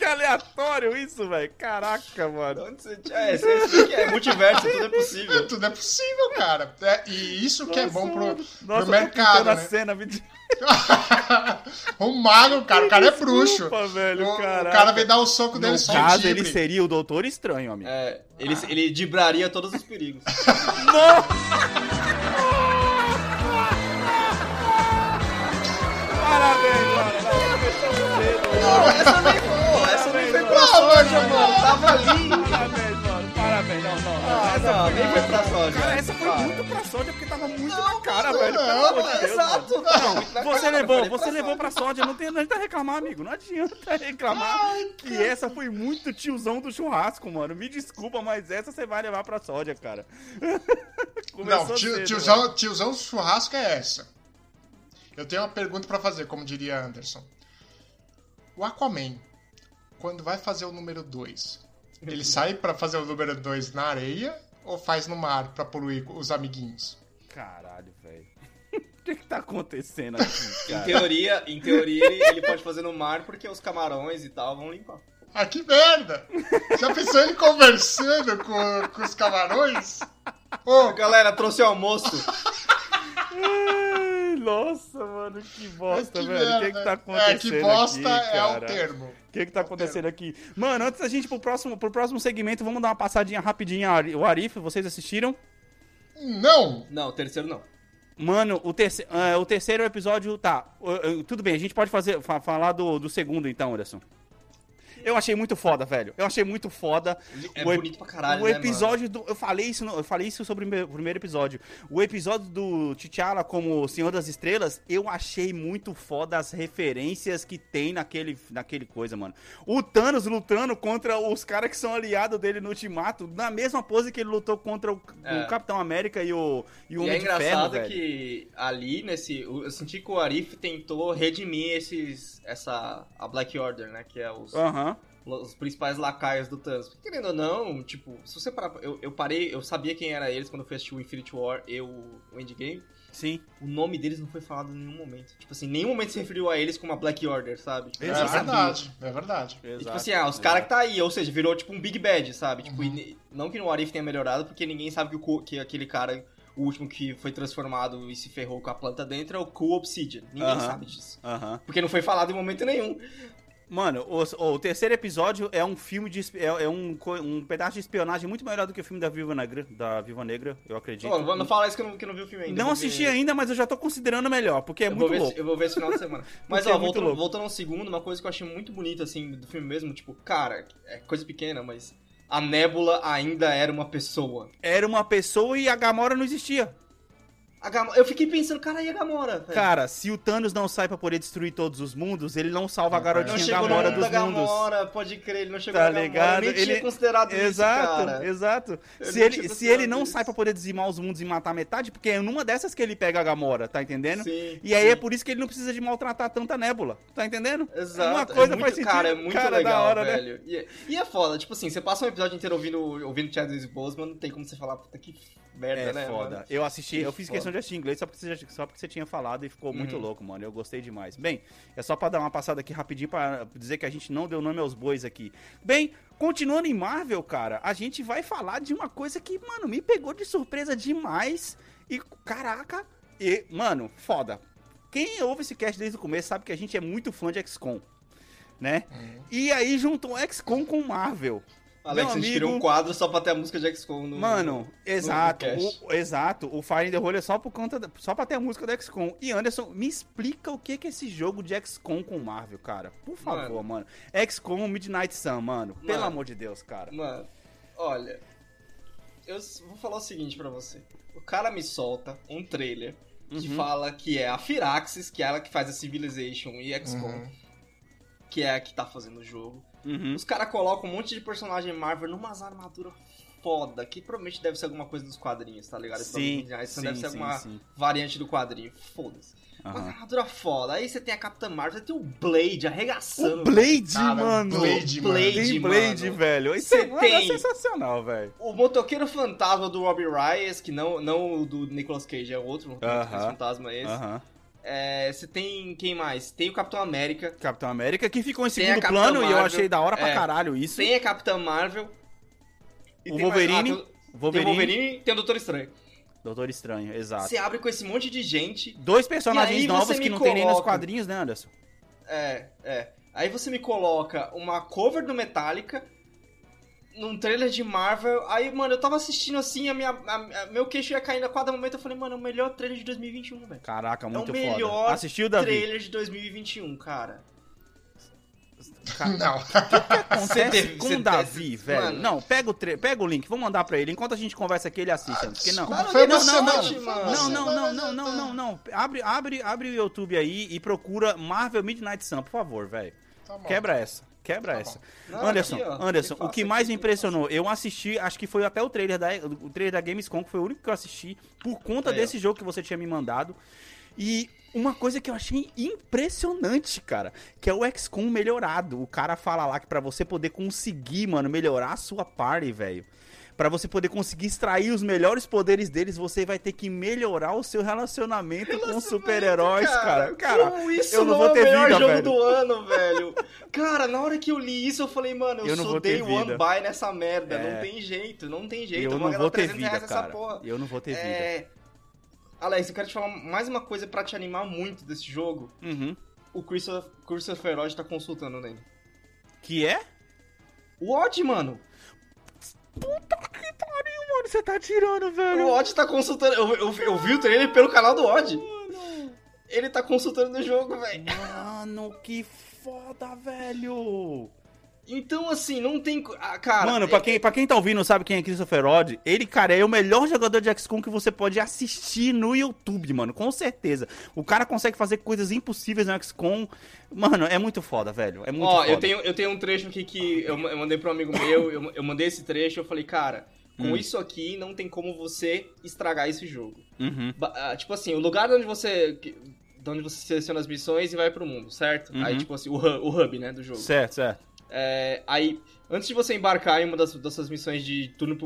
Que aleatório isso, velho. Caraca, mano. Onde você... É, você é multiverso, tudo é possível. [laughs] Tudo é possível, cara. É, e isso que é bom pro, Nossa, pro eu tô mercado, né? cena, me [laughs] mago, cara, o cara é bruxo. Desculpa, velho, o, o cara vem dar o soco dele No só caso, ele seria o Doutor Estranho, amigo. É, ele, ele dibraria todos os perigos. [laughs] Parabéns, mano. essa pra Não, sorte, mano. Tava ali. Parabéns, mano. Parabéns. Não, não, não. essa Não, foi nem foi pra soja. Cara, essa foi Para. muito pra soja porque tava muito na cara, velho. Não, de Deus, Exato. Não, Não, você levou, você levou pra soja, não tem não adianta reclamar, amigo. Não adianta reclamar que essa foi muito tiozão do churrasco, mano. Me desculpa, mas essa você vai levar pra soja, cara. [laughs] Começou Não, tio- cedo, tiozão, tiozão churrasco é essa. Eu tenho uma pergunta pra fazer, como diria Anderson. O Aquaman, quando vai fazer o número 2, ele sai pra fazer o número 2 na areia ou faz no mar pra poluir os amiguinhos? Caralho, velho. [laughs] O que que tá acontecendo [laughs] aqui, Em cara? teoria, em teoria ele, ele pode fazer no mar porque os camarões e tal vão limpar. Ah, que merda! Já pensou ele conversando com, com os camarões? [laughs] Ô, Galera, trouxe o almoço. Nossa, mano, que bosta, que velho. O que que tá acontecendo É, que bosta aqui, é o termo. O que que tá acontecendo aqui? Mano, antes da gente ir pro próximo, pro próximo segmento, vamos dar uma passadinha rapidinha. O Arif, vocês assistiram? Não! Não, o terceiro não. Mano, o, terce- ah, o terceiro episódio, tá. uh, uh, tudo bem, a gente pode fazer, fa- falar do, do segundo então, Anderson. Eu achei muito foda, velho. Eu achei muito foda. É O bonito pra caralho, o né, episódio do. Eu falei isso, no- eu falei isso sobre o primeiro episódio. O episódio do T'Challa como Senhor das Estrelas, eu achei muito foda as referências que tem naquele, naquele coisa, mano. O Thanos lutando contra os caras que são aliados dele no Ultimato, na mesma pose que ele lutou contra o, É. o Capitão América e o, e o E Homem é de Ferro, engraçado que ali nesse. Eu senti que o Arif tentou redimir esses. essa. a Black Order, né? Que é os, Aham. Os principais lacaios do Thanos. Querendo ou não, tipo, se você parar. Eu, eu parei, eu sabia quem era eles quando eu fui assistir o Infinity War e o, o Endgame. Sim. O nome deles não foi falado em nenhum momento. Tipo assim, em nenhum momento se referiu a eles como a Black Order, sabe? Tipo, É sabia. verdade, é verdade. E, tipo assim, ah, os caras que tá aí, ou seja, virou tipo um Big Bad, sabe? Tipo, Uhum. e não que no Arif tenha melhorado, porque ninguém sabe que, o, que aquele cara, o último que foi transformado e se ferrou com a planta dentro é o Cool Obsidian. Ninguém Aham. sabe disso. Aham. Porque não foi falado em momento nenhum. Mano, o, o terceiro episódio é um filme de. É, é um, um pedaço de espionagem muito melhor do que o filme da Viva Negra, da Viva Negra, eu acredito. Pô, não, fala isso que eu não, que não vi o filme ainda. Não assisti ver- ainda, mas eu já tô considerando melhor, porque é eu muito ver, louco. esse- Eu vou ver esse final de semana. [laughs] Mas, Porque ó, é voltando, voltando ao segundo, uma coisa que eu achei muito bonita, assim, do filme mesmo, tipo, cara, é coisa pequena, mas a Nébula ainda era uma pessoa. Era uma pessoa e a Gamora não existia. A Gam- Eu fiquei pensando, cara, e a Gamora? velho? Cara, se o Thanos não sai pra poder destruir todos os mundos, ele não salva a Não, garotinha Não chegou no Gamora mundo dos da mundos. Gamora, pode crer, ele não chegou Tá na Gamora. ligado? Eu nem tinha Ele- considerado Exato, isso, cara. exato. Se ele, tinha se ele não isso. sai pra poder dizimar os mundos e matar metade, porque é numa dessas que ele pega a Gamora, tá entendendo? Sim, E aí sim. é por isso que ele não precisa de maltratar tanta nébula, tá entendendo? Exato. Uma coisa é muito, faz sentido. Cara, é muito Cara, legal, da hora, né? velho. E, e é foda, tipo assim, você passa um episódio inteiro ouvindo, ouvindo Chadwick Boseman, não tem como você falar, puta que merda, É né, foda. mano? Eu assisti, Que eu fiz foda. questão de assistir em inglês só porque, você, já- só porque você tinha falado e ficou muito Uhum. louco, mano. Eu gostei demais. Bem, é só pra dar uma passada aqui rapidinho pra dizer que a gente não deu nome aos bois aqui. Bem, continuando em Marvel, cara, a gente vai falar de uma coisa que, mano, me pegou de surpresa demais. E, caraca, e, mano, foda. Quem ouve esse cast desde o começo sabe que a gente é muito fã de XCOM, né? Uhum. E aí juntou XCOM com Marvel. Alex, Meu a gente amigo- criou um quadro só pra ter a música de XCOM no. Mano, exato, cast. o, exato. O Fire in the Hole é só por conta, da- só pra ter a música do XCOM. E Anderson, me explica o que é esse jogo de XCOM com Marvel, cara. Por favor, mano. XCOM Midnight Sun, mano. Pelo Mano. amor de Deus, cara. Mano, olha. Eu vou falar o seguinte pra você. O cara me solta um trailer que Uhum. fala que é a Firaxis, que é ela que faz a Civilization e XCOM, Uhum. que é a que tá fazendo o jogo. Uhum. Os caras colocam um monte de personagem Marvel numas armaduras foda, que provavelmente deve ser alguma coisa dos quadrinhos, tá ligado? Sim, Isso sim, deve ser alguma sim. variante do quadrinho. Foda-se. Uma Aham. armadura foda. Aí você tem a Capitã Marvel, você tem o Blade arregaçando. O Blade, cara, mano. Blade, mano. Blade, Blade, mano. velho. Isso é, mano, é sensacional, velho. O motoqueiro fantasma do Robbie Reyes, que não, não o do Nicolas Cage, é outro motoqueiro Aham. fantasma esse. Aham. É, você tem quem mais? Tem o Capitão América, Capitão América, que ficou em segundo plano e eu Marvel, achei da hora pra é. caralho isso. tem a Capitã Marvel. O tem mais- Wolverine, ah, tem, o- tem Wolverine, o Wolverine e tem o Doutor Estranho. Doutor Estranho, exato. Você abre com esse monte de gente. Dois personagens novos que não tem nem nos coloca- quadrinhos, né, Anderson? É, é. Aí você me coloca uma cover do Metallica num trailer de Marvel. Aí, mano, eu tava assistindo assim, a minha, a- a- meu queixo ia caindo a cada momento. Eu falei, mano, é o melhor trailer de 2021, velho. Caraca, muito é o melhor foda. Assistiu, Davi? trailer de 2021, cara. Cara, [laughs] Não. O que [laughs] acontece Você teve- com o Davi, teve- velho? Mano. Não, pega o, tre... pega o link, vou mandar pra ele. Enquanto a gente conversa aqui, ele assiste. porque não. Não, não, não, não, não, Não, não, não, mas não, não. Abre, abre, abre o YouTube aí e procura Marvel Midnight Sun, por favor, velho. Tá. Quebra essa. Quebra Tá essa. Não, Anderson, aqui, ó. Anderson, o que mais me impressionou, eu assisti, acho que foi até o trailer da, o trailer da Gamescom, que foi o único que eu assisti, por conta ó. desse jogo que você tinha me mandado. E uma coisa que eu achei impressionante, cara, que é o XCOM melhorado. O cara fala lá que pra você poder conseguir, mano, melhorar a sua party, velho. Pra você poder conseguir extrair os melhores poderes deles, você vai ter que melhorar o seu relacionamento com os super-heróis, cara. Cara, como isso eu não vou é ter o melhor vida, jogo velho. do ano, velho. Cara, na hora que eu li isso, eu falei, mano, eu, Eu sou vou day one buy nessa merda. É. Não tem jeito, não tem jeito. eu vou não vou ter 300 vida, cara. Eu não vou ter vida. É... Alex, eu quero te falar mais uma coisa pra te animar muito desse jogo. Uhum. O Christopher, Christopher Odd tá consultando nele. Que é? O Odd, mano. Você tá tirando, O velho. Odd tá consultando. Eu, eu, eu vi o trailer pelo canal do Odd. Ele tá consultando o jogo, velho. Mano, que foda, velho. Então, assim, não tem. ah, Cara, Mano, pra quem, pra quem tá ouvindo não sabe quem é Christopher Odd, ele, cara, é o melhor jogador de XCOM que você pode assistir no YouTube, mano, com certeza. O cara consegue fazer coisas impossíveis no XCOM. Mano, é muito foda, velho. É muito Ó, foda. eu tenho, eu tenho um trecho aqui que eu, eu mandei pra um amigo meu, eu, eu mandei esse trecho eu falei, cara, com Hum. isso aqui não tem como você estragar esse jogo. Uhum. Ah, tipo assim, o lugar onde você. de onde você seleciona as missões e vai pro mundo, certo? Uhum. Aí, tipo assim, o hub, o hub, né, do jogo. Certo, certo. É, aí, antes de você embarcar em uma das, suas missões de turno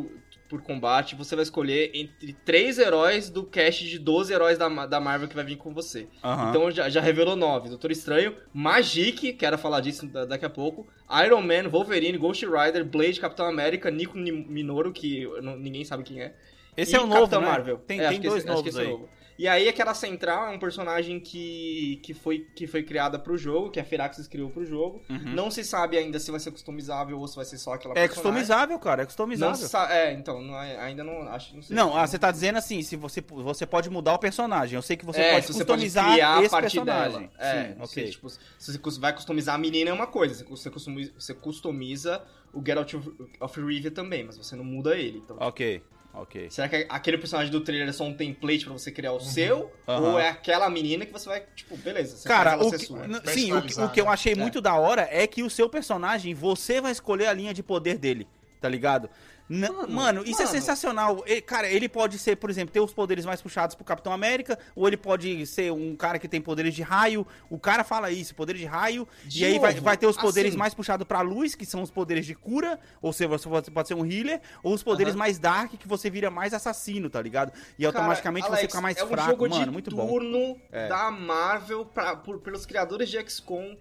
por, combate, você vai escolher entre três heróis do cast de 12 heróis da, da Marvel que vai vir com você. Aham. Então já, já revelou nove. Doutor Estranho, Magic, quero falar disso da- daqui a pouco, Iron Man, Wolverine, Ghost Rider, Blade, Capitão América, Nico Ni- Minoru, que ninguém sabe quem é. esse e é o novo, Capitão né? Marvel. Tem, É, acho tem que dois esse- acho que novos esse é aí. o novo. E aí aquela Central é um personagem que, que, foi, que foi criada pro jogo, que a Firaxis criou pro jogo. Uhum. Não se sabe ainda se vai ser customizável ou se vai ser só aquela É personagem. customizável, cara, é Não customizável. sa- É, então, não é- ainda não acho, não sei. Não, ah, você tá dizendo assim, se você, você pode mudar o personagem. Eu sei que você é, pode se você pode customizar criar a esse partir personagem. dela. É, Sim, não ok. sei, tipo, se você vai customizar a menina é uma coisa, você cus- você customiza, você customiza o Geralt of- of Rivia também, mas você não muda ele. Então, Ok, ok. será que aquele personagem do trailer é só um template pra você criar o seu? Aham. Ou é aquela menina que você vai, tipo, beleza, você Cara, faz ela o ser que, sim, o, que- o que eu achei muito da hora é que o seu personagem, você vai escolher a linha de poder dele, tá ligado? N- Mano, mano, isso é mano. sensacional. E, cara, ele pode ser, por exemplo, ter os poderes mais puxados pro Capitão América, ou ele pode ser um cara que tem poderes de raio. O cara fala isso, poder de raio. De e aí vai, vai ter os poderes assim- mais puxados pra luz, que são os poderes de cura, ou seja, você pode, ser um healer, ou os poderes Aham. mais dark, que você vira mais assassino, tá ligado? E Cara, automaticamente você Alex, fica mais é um fraco, jogo mano. de Muito bom. turno É. da Marvel pra, por- pelos criadores de XCOM.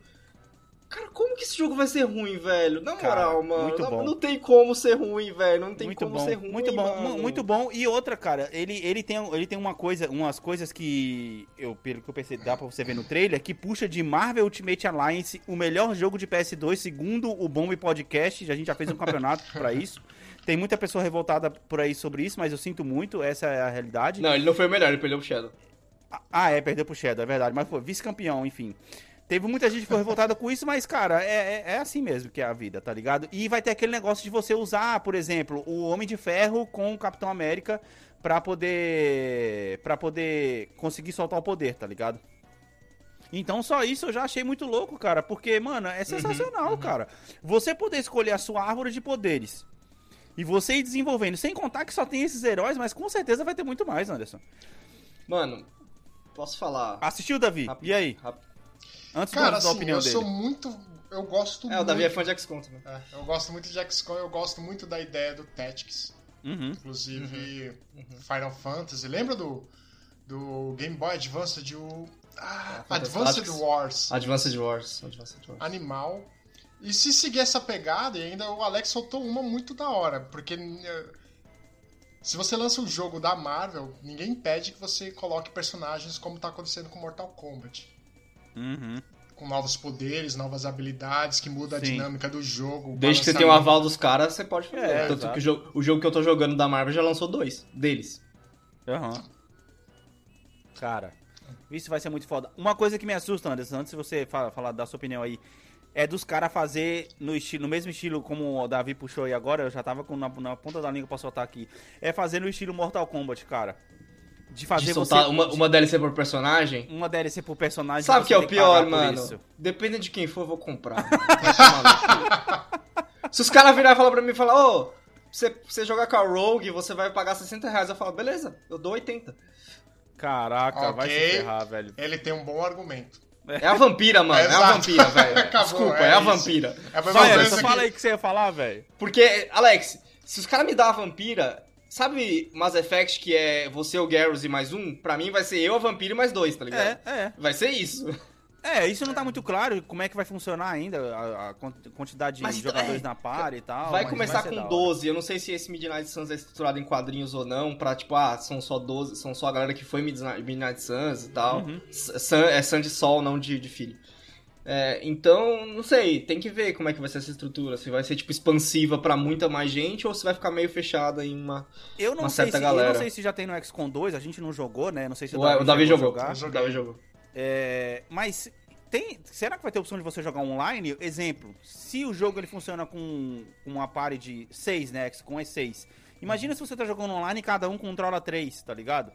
Cara, como que esse jogo vai ser ruim, velho? Na Cara, moral, mano. muito não, bom. não tem como ser ruim, velho. Não tem muito como bom, ser ruim. muito bom, mano. mu- muito bom. E outra, cara, ele, ele tem ele tem uma coisa, umas coisas que eu pelo que eu percebi, dá pra você ver no trailer, que puxa de Marvel Ultimate Alliance, o melhor jogo de PS2 segundo o Bomb Podcast, a gente já fez um campeonato pra isso. Tem muita pessoa revoltada por aí sobre isso, mas eu sinto muito, essa é a realidade. Não, ele não foi o melhor, ele perdeu pro Shadow. Ah, é, perdeu pro Shadow, é verdade, mas foi vice-campeão, enfim. Teve muita gente que foi revoltada com isso, mas, cara, é, é, é assim mesmo que é a vida, tá ligado? E vai ter aquele negócio de você usar, por exemplo, o Homem de Ferro com o Capitão América pra poder. para poder conseguir soltar o poder, tá ligado? Então só isso eu já achei muito louco, cara, porque, mano, é sensacional, cara. Você poder escolher a sua árvore de poderes. E você ir desenvolvendo, sem contar que só tem esses heróis, mas com certeza vai ter muito mais, Anderson. Mano, posso falar. Assistiu, Davi? Rápido, E aí? rápido. Antes Cara, da assim, opinião eu dele. sou muito. Eu gosto É, muito. o Davi é fã de XCOM também. É, eu gosto muito de XCOM, eu gosto muito da ideia do Tactics. Uhum. Inclusive, Uhum. Final Fantasy. Lembra do, do Game Boy Advanced? O, ah, É, Advanced. Wars. Advanced Wars. Advanced Wars. Animal. E se seguir essa pegada, e ainda o Alex soltou uma muito da hora. Porque eh, se você lança um jogo da Marvel, ninguém impede que você coloque personagens como tá acontecendo com Mortal Kombat. Uhum. Com novos poderes, novas habilidades, que muda a Sim. dinâmica do jogo. Desde que você tenha o aval dos caras, você pode fazer. É, Tanto que o jogo, o jogo que eu tô jogando da Marvel já lançou dois deles. Aham. Cara, isso vai ser muito foda. Uma coisa que me assusta, Anderson, antes de você fa- falar da sua opinião aí. é dos caras fazer no estilo, no mesmo estilo como o Davi puxou aí agora, eu já tava com na, na ponta da língua pra soltar aqui. É fazer no estilo Mortal Kombat, cara. De fazer De você soltar uma, uma DLC por personagem. uma DLC por personagem. Sabe o você que é o pior, mano? isso. Depende de quem for, eu vou comprar. Se os caras virarem e falar pra mim e falar, ô, você, pra você jogar com a Rogue, você vai pagar 60 reais. Eu falo, beleza, eu dou 80. Caraca, vai se ferrar, velho. Ele tem um bom argumento. É a vampira, mano. É, a Exato. vampira, velho. [laughs] Desculpa, é é, a vampira. É a Anderson, que- fala aí o que você ia falar, velho. Porque, Alex, se os caras me dão a vampira, sabe Mass Effect que é você, o Garrus e mais um? Pra mim vai ser eu, a vampira e mais dois, tá ligado? É, é. Vai ser isso. É, isso não tá muito claro como é que vai funcionar ainda, a, a quant- quantidade de Mas, jogadores é, na par e tal. vai mas começar ser com da hora. 12. Eu não sei se esse Midnight Suns é estruturado em quadrinhos ou não, pra tipo, ah, são só 12, são só a galera que foi Midnight Suns e tal. Uhum. Sun, é Sun de Sol, não de, de filho. É, então, não sei, tem que ver como é que vai ser essa estrutura. Se vai ser, tipo, expansiva pra muita mais gente ou se vai ficar meio fechada em uma. Eu não, uma sei certa se, eu galera. não sei se já tem no XCOM 2, a gente não jogou, né? Não sei se O, o Davi a jogou. jogar. Eu O. Davi jogou. É, mas tem, será que vai ter opção de você jogar online? Exemplo, se o jogo ele funciona com uma party de 6, né? Com é 6. Imagina se você tá jogando online e cada um controla 3, tá ligado?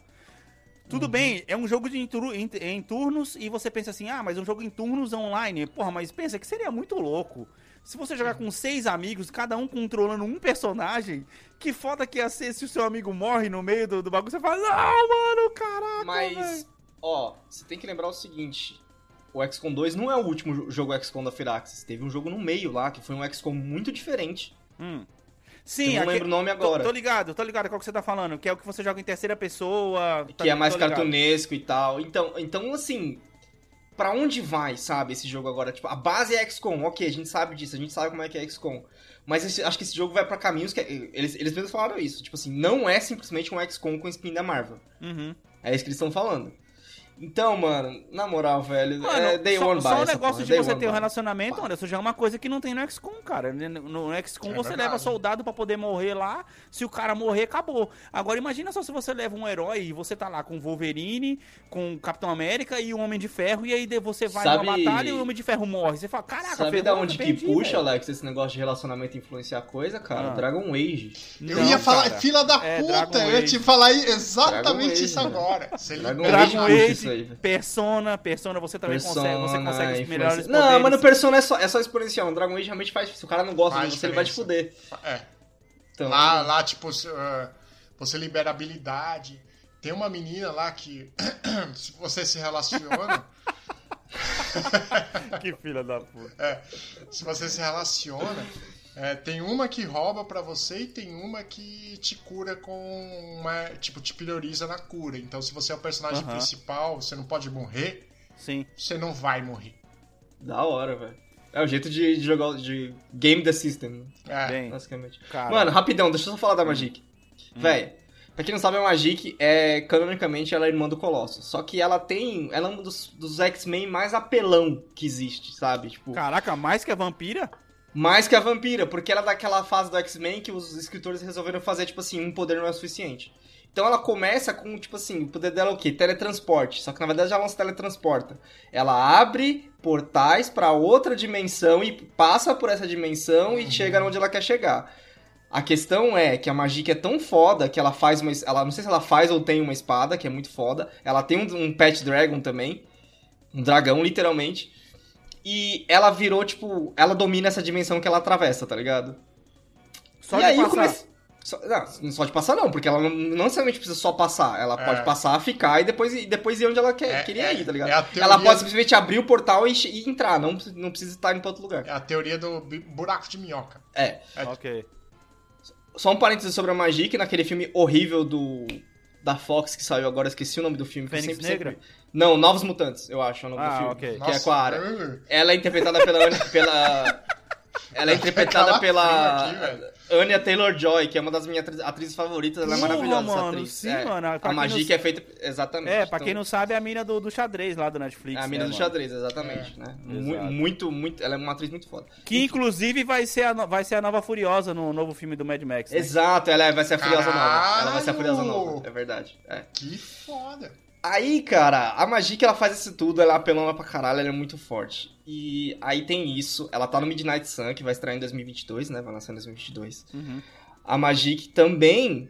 Tudo bem, é um jogo de em, em- em turnos e você pensa assim, ah, mas um jogo em turnos online. Porra, mas pensa que seria muito louco. Se você jogar com seis amigos, cada um controlando um personagem, que foda que ia ser se o seu amigo morre no meio do, do bagulho, você fala, não, mano, caraca, Mas, velho." ó, você tem que lembrar o seguinte: o XCOM 2 não é o último jo- jogo XCOM da Firaxis. Teve um jogo no meio lá, que foi um XCOM muito diferente. Hum. Eu Sim, não aque- lembro o nome Tô, agora. tô ligado, tô ligado qual que você tá falando, que é o que você joga em terceira pessoa. tá- que é mais tô cartunesco e tal. Então, então assim, pra onde vai, sabe, esse jogo agora? Tipo, a base é XCOM, ok, a gente sabe disso, a gente sabe como é que é XCOM. Mas esse- acho que esse jogo vai pra caminhos que. Eles, eles mesmos falaram isso. Tipo assim, não é simplesmente um XCOM com spin da Marvel. Uhum. É isso que eles estão falando. Então, mano, na moral, velho, Mano, é day só, one só o essa negócio porra, de day você ter um relacionamento, Anderson, já é uma coisa que não tem no XCOM, cara. No XCOM É você verdade. leva soldado pra poder morrer lá. Se o cara morrer, acabou. Agora imagina só se você leva um herói e você tá lá com o Wolverine, com o Capitão América e o Homem de Ferro, e aí você vai Sabe- numa batalha e o Homem de Ferro morre. Você fala, caraca, Sabe da eu onde que perdi, puxa, velho." Alex, esse negócio de relacionamento influenciar coisa, cara? Ah. Dragon Age. Eu Não, ia falar, cara. fila da É, puta, Dragon eu ia te Age. falar Dragon exatamente Age, isso mano. agora. Dragon Age, Aí. Persona, Persona, você também consegue, você Persona, consegue os melhores Não, poderes. mas no Persona é só, é só exponencial. No Dragon Age realmente faz. Se o cara não gosta de você, ele vai te fuder. É. Então, Lá, lá, tipo, ah, você libera habilidade. Tem uma menina lá que, [coughs] se você se relaciona, [laughs] Que filha da puta. é, se você se relaciona, é, tem uma que rouba pra você e tem uma que te cura com uma, tipo, te prioriza na cura. Então, se você é o personagem Aham. principal, você não pode morrer, Sim. você não vai morrer. Da hora, velho. É o jeito de, de jogar, de game the system, É, Bem, basicamente. cara. Mano, rapidão, deixa eu só falar da Magic. Véi, pra quem não sabe, a Magic é, canonicamente, ela é irmã do Colossus. Só que ela tem, ela é um dos, dos X-Men mais apelão que existe, sabe? Tipo, Caraca, mais que a vampira? Mais que a Vampira, porque ela é daquela fase do X-Men que os escritores resolveram fazer, tipo assim, um poder não é o suficiente. Então ela começa com, tipo assim, o poder dela é o quê? Teletransporte. Só que na verdade ela não se teletransporta. Ela abre portais pra outra dimensão e passa por essa dimensão e chega onde ela quer chegar. A questão é que a Magic é tão foda que ela faz uma. Ela, não sei se ela faz ou tem uma espada, que é muito foda. Ela tem um, um Pet Dragon também. Um dragão, literalmente. E ela virou, tipo. Ela domina essa dimensão que ela atravessa, tá ligado? Só e de aí eu passar. comecei. Só, não, só de passar não, porque ela não, não necessariamente precisa só passar. Ela É. pode passar, ficar e depois, e depois ir onde ela quer, É- queria é- ir, tá ligado? é teoria- Ela pode simplesmente abrir o portal e, e entrar, não, precisa- não precisa estar em outro lugar. é a teoria do buraco de minhoca. É. Ok. Só um parênteses sobre a Magic, naquele filme horrível do. Da Fox que saiu agora, esqueci o nome do filme. que Fênix sempre- Negra? sempre- Não, Novos Mutantes, eu acho, é o nome do Ah, filme. ok. Que é com a Ara. Ela é interpretada pela. Pela... Ela é [laughs] interpretada pela aqui, velho. Anya Taylor-Joy, que é uma das minhas atri- atrizes favoritas. Ela é maravilhosa, essa mano, atriz. sim, É. mano, pra A Magic não- é feita... Exatamente. É, pra Então, quem não sabe, é a mina do, do xadrez lá do Netflix. É a mina né, do mano? xadrez, exatamente, né? Mu- Exato. Muito, muito... Ela é uma atriz muito foda. Que inclusive vai ser, a, no- vai ser a nova Furiosa no novo filme do Mad Max. Né? Exato, ela é- vai ser a Furiosa Nova. Ela vai ser a Caralho! Furiosa Nova, é verdade. É. Que foda. Aí, cara, a Magic ela faz isso tudo, ela é apelona pra caralho, ela é muito forte. E aí tem isso, ela tá no Midnight Sun, que vai estrear em 2022, né? Vai lançar em 2022. Uhum. A Magic também.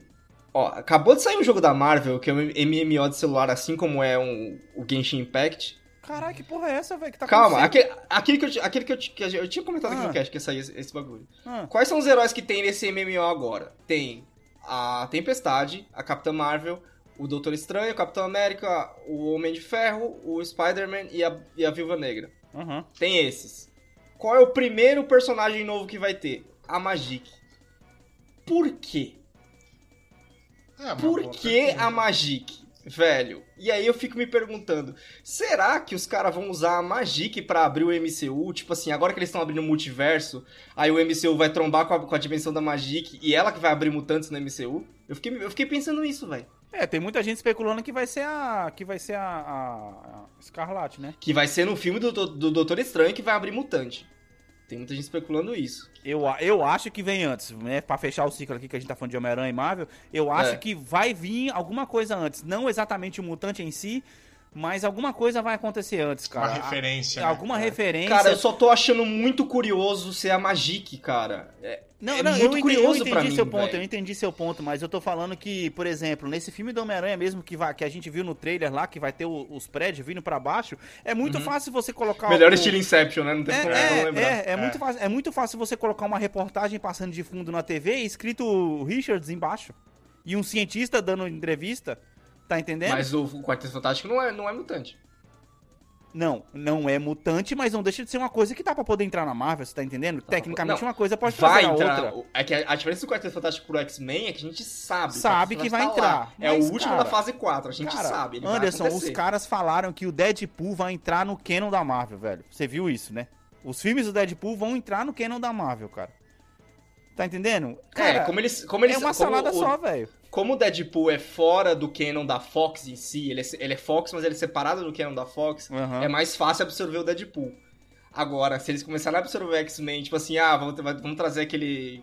Ó, acabou de sair um jogo da Marvel, que é um MMO de celular, assim como é um, o Genshin Impact. Caralho, que porra é essa, velho? Que tá Calma, aquele, aquele, que eu, aquele que, eu, que eu tinha comentado aqui Ah. no cast que ia sair esse, esse bagulho. Ah, Quais são os heróis que tem nesse MMO agora? Tem a Tempestade, a Capitã Marvel, o Doutor Estranho, o Capitão América, o Homem de Ferro, o Spider-Man e a, e a Viúva Negra. aham. Tem esses. Qual é o primeiro personagem novo que vai ter? A Magic. Por quê? É Por que a Magic, velho? E aí eu fico me perguntando, será que os caras vão usar a Magic pra abrir o MCU? Tipo assim, agora que eles estão abrindo o multiverso, aí o MCU vai trombar com a, com a dimensão da Magic e ela que vai abrir mutantes no MCU? Eu fiquei, eu fiquei pensando nisso, velho. É, tem muita gente especulando que vai ser a. que vai ser a. a, a Escarlate, né? Que vai ser no filme do, do, do Doutor Estranho que vai abrir mutante. Tem muita gente especulando isso. Eu, eu acho que vem antes, né? Pra fechar o ciclo aqui que a gente tá falando de Homem-Aranha e Marvel, eu acho É. que vai vir alguma coisa antes. Não exatamente o mutante em si, mas alguma coisa vai acontecer antes, Uma cara. referência. A- né? alguma É. referência. Cara, eu só tô achando muito curioso ser a Magic, cara. É, Não, é não, muito eu entendi, eu curioso entendi pra mim, seu ponto, velho. eu entendi seu ponto, mas eu tô falando que, por exemplo, nesse filme do Homem-Aranha mesmo que, vai, que a gente viu no trailer lá, que vai ter o- os prédios vindo pra baixo, é muito fácil você colocar Uhum. Melhor o- estilo Inception, né? Não tem É, como é, não lembrar. é, é, É. Muito fácil, é muito fácil você colocar uma reportagem passando de fundo na TV e escrito Richards embaixo. E um cientista dando entrevista. Tá entendendo? Mas o Quarteto Fantástico não é, não é mutante. Não, não é mutante, mas não deixa de ser uma coisa que dá pra poder entrar na Marvel, você tá entendendo? Tecnicamente não. uma coisa pode vai trazer a entrar. outra. É que a, diferença do Quarteto Fantástico pro X-Men é que a gente sabe. Sabe que vai tá lá. entrar, É mas, o último cara, da fase 4, a gente Cara, sabe. Anderson, vai os caras falaram que o Deadpool vai entrar no canon da Marvel, velho. Você viu isso, né? Os filmes do Deadpool vão entrar no canon da Marvel, cara. Tá entendendo? É, como eles. Como eles é uma como salada o, só, velho. Como o Deadpool é fora do canon da Fox em si, ele é, ele é Fox, mas ele é separado do canon da Fox, Aham. é mais fácil absorver o Deadpool. Agora, se eles começarem a absorver o X-Men, tipo assim, ah, vamos, vamos trazer aquele.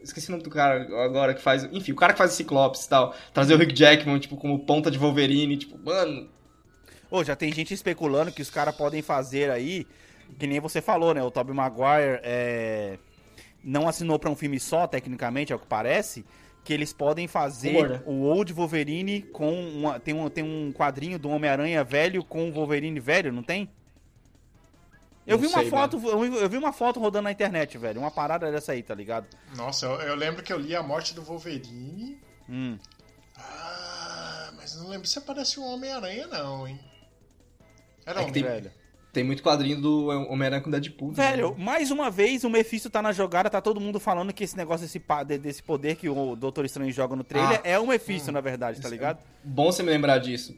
Esqueci o nome do cara agora que faz. Enfim, o cara que faz o Ciclopes e tal. Trazer o Rick Jackman, tipo, como ponta de Wolverine, tipo, mano. Ô, já tem gente especulando que os caras podem fazer aí, que nem você falou, né? O Tobey Maguire é, não assinou pra um filme só, tecnicamente, é o que parece. Que eles podem fazer né? o Old Wolverine com uma. Tem um, tem um quadrinho do Homem-Aranha velho com o Wolverine velho, não tem? Eu Não vi uma sei, foto, eu, eu vi uma foto rodando na internet, velho. Uma parada dessa aí, tá ligado? Nossa, eu, eu lembro que eu li a morte do Wolverine. Hum. Ah, mas não lembro se aparece o Homem-Aranha, não, hein? Era É um que tem- velho. Tem muito quadrinho do Homem-Aranha com Deadpool. né? Velho, mais uma vez o Mephisto tá na jogada, tá todo mundo falando que esse negócio desse, desse poder que o Doutor Estranho joga no trailer Ah. é o Mephisto, na verdade, tá ligado? Bom você me lembrar disso.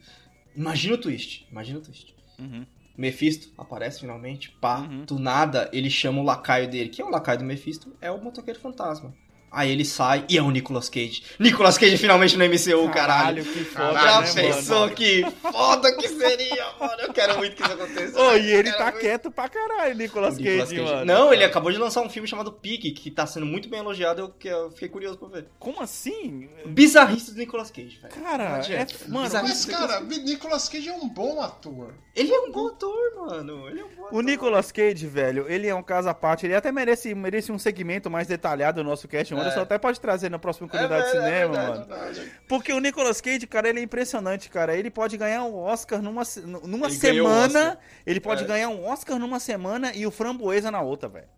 Imagina o twist. Imagina o twist. Uhum. Mephisto aparece finalmente, pá, Uhum. do nada ele chama o lacaio dele. Quem é o lacaio do Mephisto? É o motoqueiro fantasma. Aí ele sai e é o Nicolas Cage. Nicolas Cage finalmente no MCU, caralho. que foda, Já né, pensou mano? que foda que seria, mano? Eu quero muito que isso aconteça. Ô, e ele tá muito. quieto pra caralho, Nicolas, Nicolas Cage, Cage. mano. Não, ele acabou de lançar um filme chamado Pig, que tá sendo muito bem elogiado, eu, que eu fiquei curioso pra ver. Como assim? Bizarrice do Nicolas Cage, velho. Cara, é, mano, Bizarrice. Mas, cara, Nicolas Cage é um bom ator. Ele é um bom ator, mano. Ele é um bom ator. o Nicolas Cage, velho, ele é um caso à parte. Ele até merece, merece um segmento mais detalhado do nosso cast. Anderson até pode trazer na próxima É comunidade de verdade, cinema, é mano. verdade. Porque o Nicolas Cage, cara, ele é impressionante, cara. Ele pode ganhar um Oscar numa, numa Ele semana. Ele pode É. ganhar um Oscar numa semana e o Framboesa na outra, velho.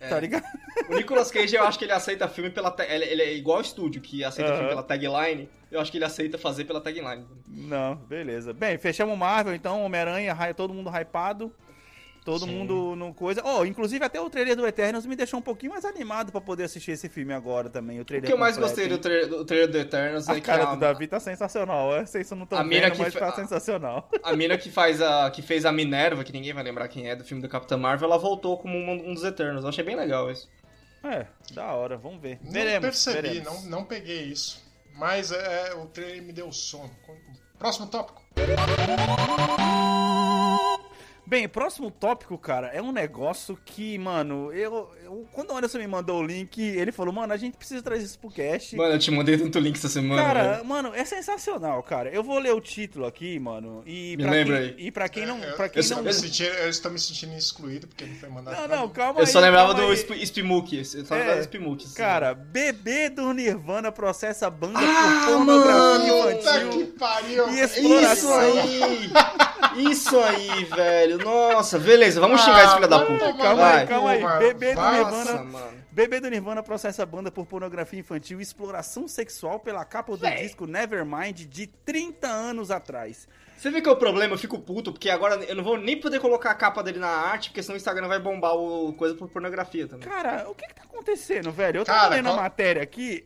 É. Tá ligado? [laughs] O Nicolas Cage, eu acho que ele aceita filme pela. Ele, ele é igual ao estúdio, que aceita Aham. filme pela tagline. Eu acho que ele aceita fazer pela tagline. Não, beleza. Bem, fechamos Marvel, então, Homem-Aranha, todo mundo hypado. Todo Sim. mundo no coisa. Oh, inclusive até o trailer do Eternos me deixou um pouquinho mais animado pra poder assistir esse filme agora também. O, O trailer que eu mais gostei do trailer, do trailer do Eternals é A que cara a, do Davi tá sensacional. É, vocês não estão A vendo, que mas fe- tá a- sensacional. a mina que, faz a, que fez a Minerva, que ninguém vai lembrar quem é, do filme do Capitão Marvel, ela voltou como um, um dos Eternos. Eu achei bem legal isso. É, da hora, vamos ver. Não veremos, percebi, veremos. Não, não peguei isso. Mas é, o trailer me deu sono. Próximo tópico. Bem, próximo tópico, cara, é um negócio que, mano, eu, eu- Quando o Anderson me mandou o link, ele falou, mano, a gente precisa trazer isso pro cast. Mano, eu te mandei tanto link essa semana. cara, velho. mano, é sensacional, cara. Eu vou ler o título aqui, mano. E Me pra lembra quem, aí. E pra quem não. Eu- Pra quem eu, não. me senti- eu estou me sentindo excluído porque não foi mandado Não, não, mim. calma Eu aí. só lembrava calma do aí. Sp- Spimook. Eu só É, lembrava do Spimook. assim. Cara, bebê do Nirvana processa banda Ah, por pornografia mano, Puta que infantil. pariu! E Isso exploração. aí! [laughs] Isso aí, velho. Nossa, beleza, vamos xingar esse filho da puta. Calma Vai. aí, calma aí. Bebê do. Nirvana. Mano. Bebê do Nirvana processa a banda por pornografia infantil e exploração sexual pela capa do Véi. disco Nevermind de 30 anos atrás. Você vê que é o problema? Eu fico puto, porque agora eu não vou nem poder colocar a capa dele na arte, porque senão o Instagram vai bombar o coisa por pornografia também. Cara, o que que tá acontecendo, velho? Eu Cara, tava lendo qual- a matéria aqui.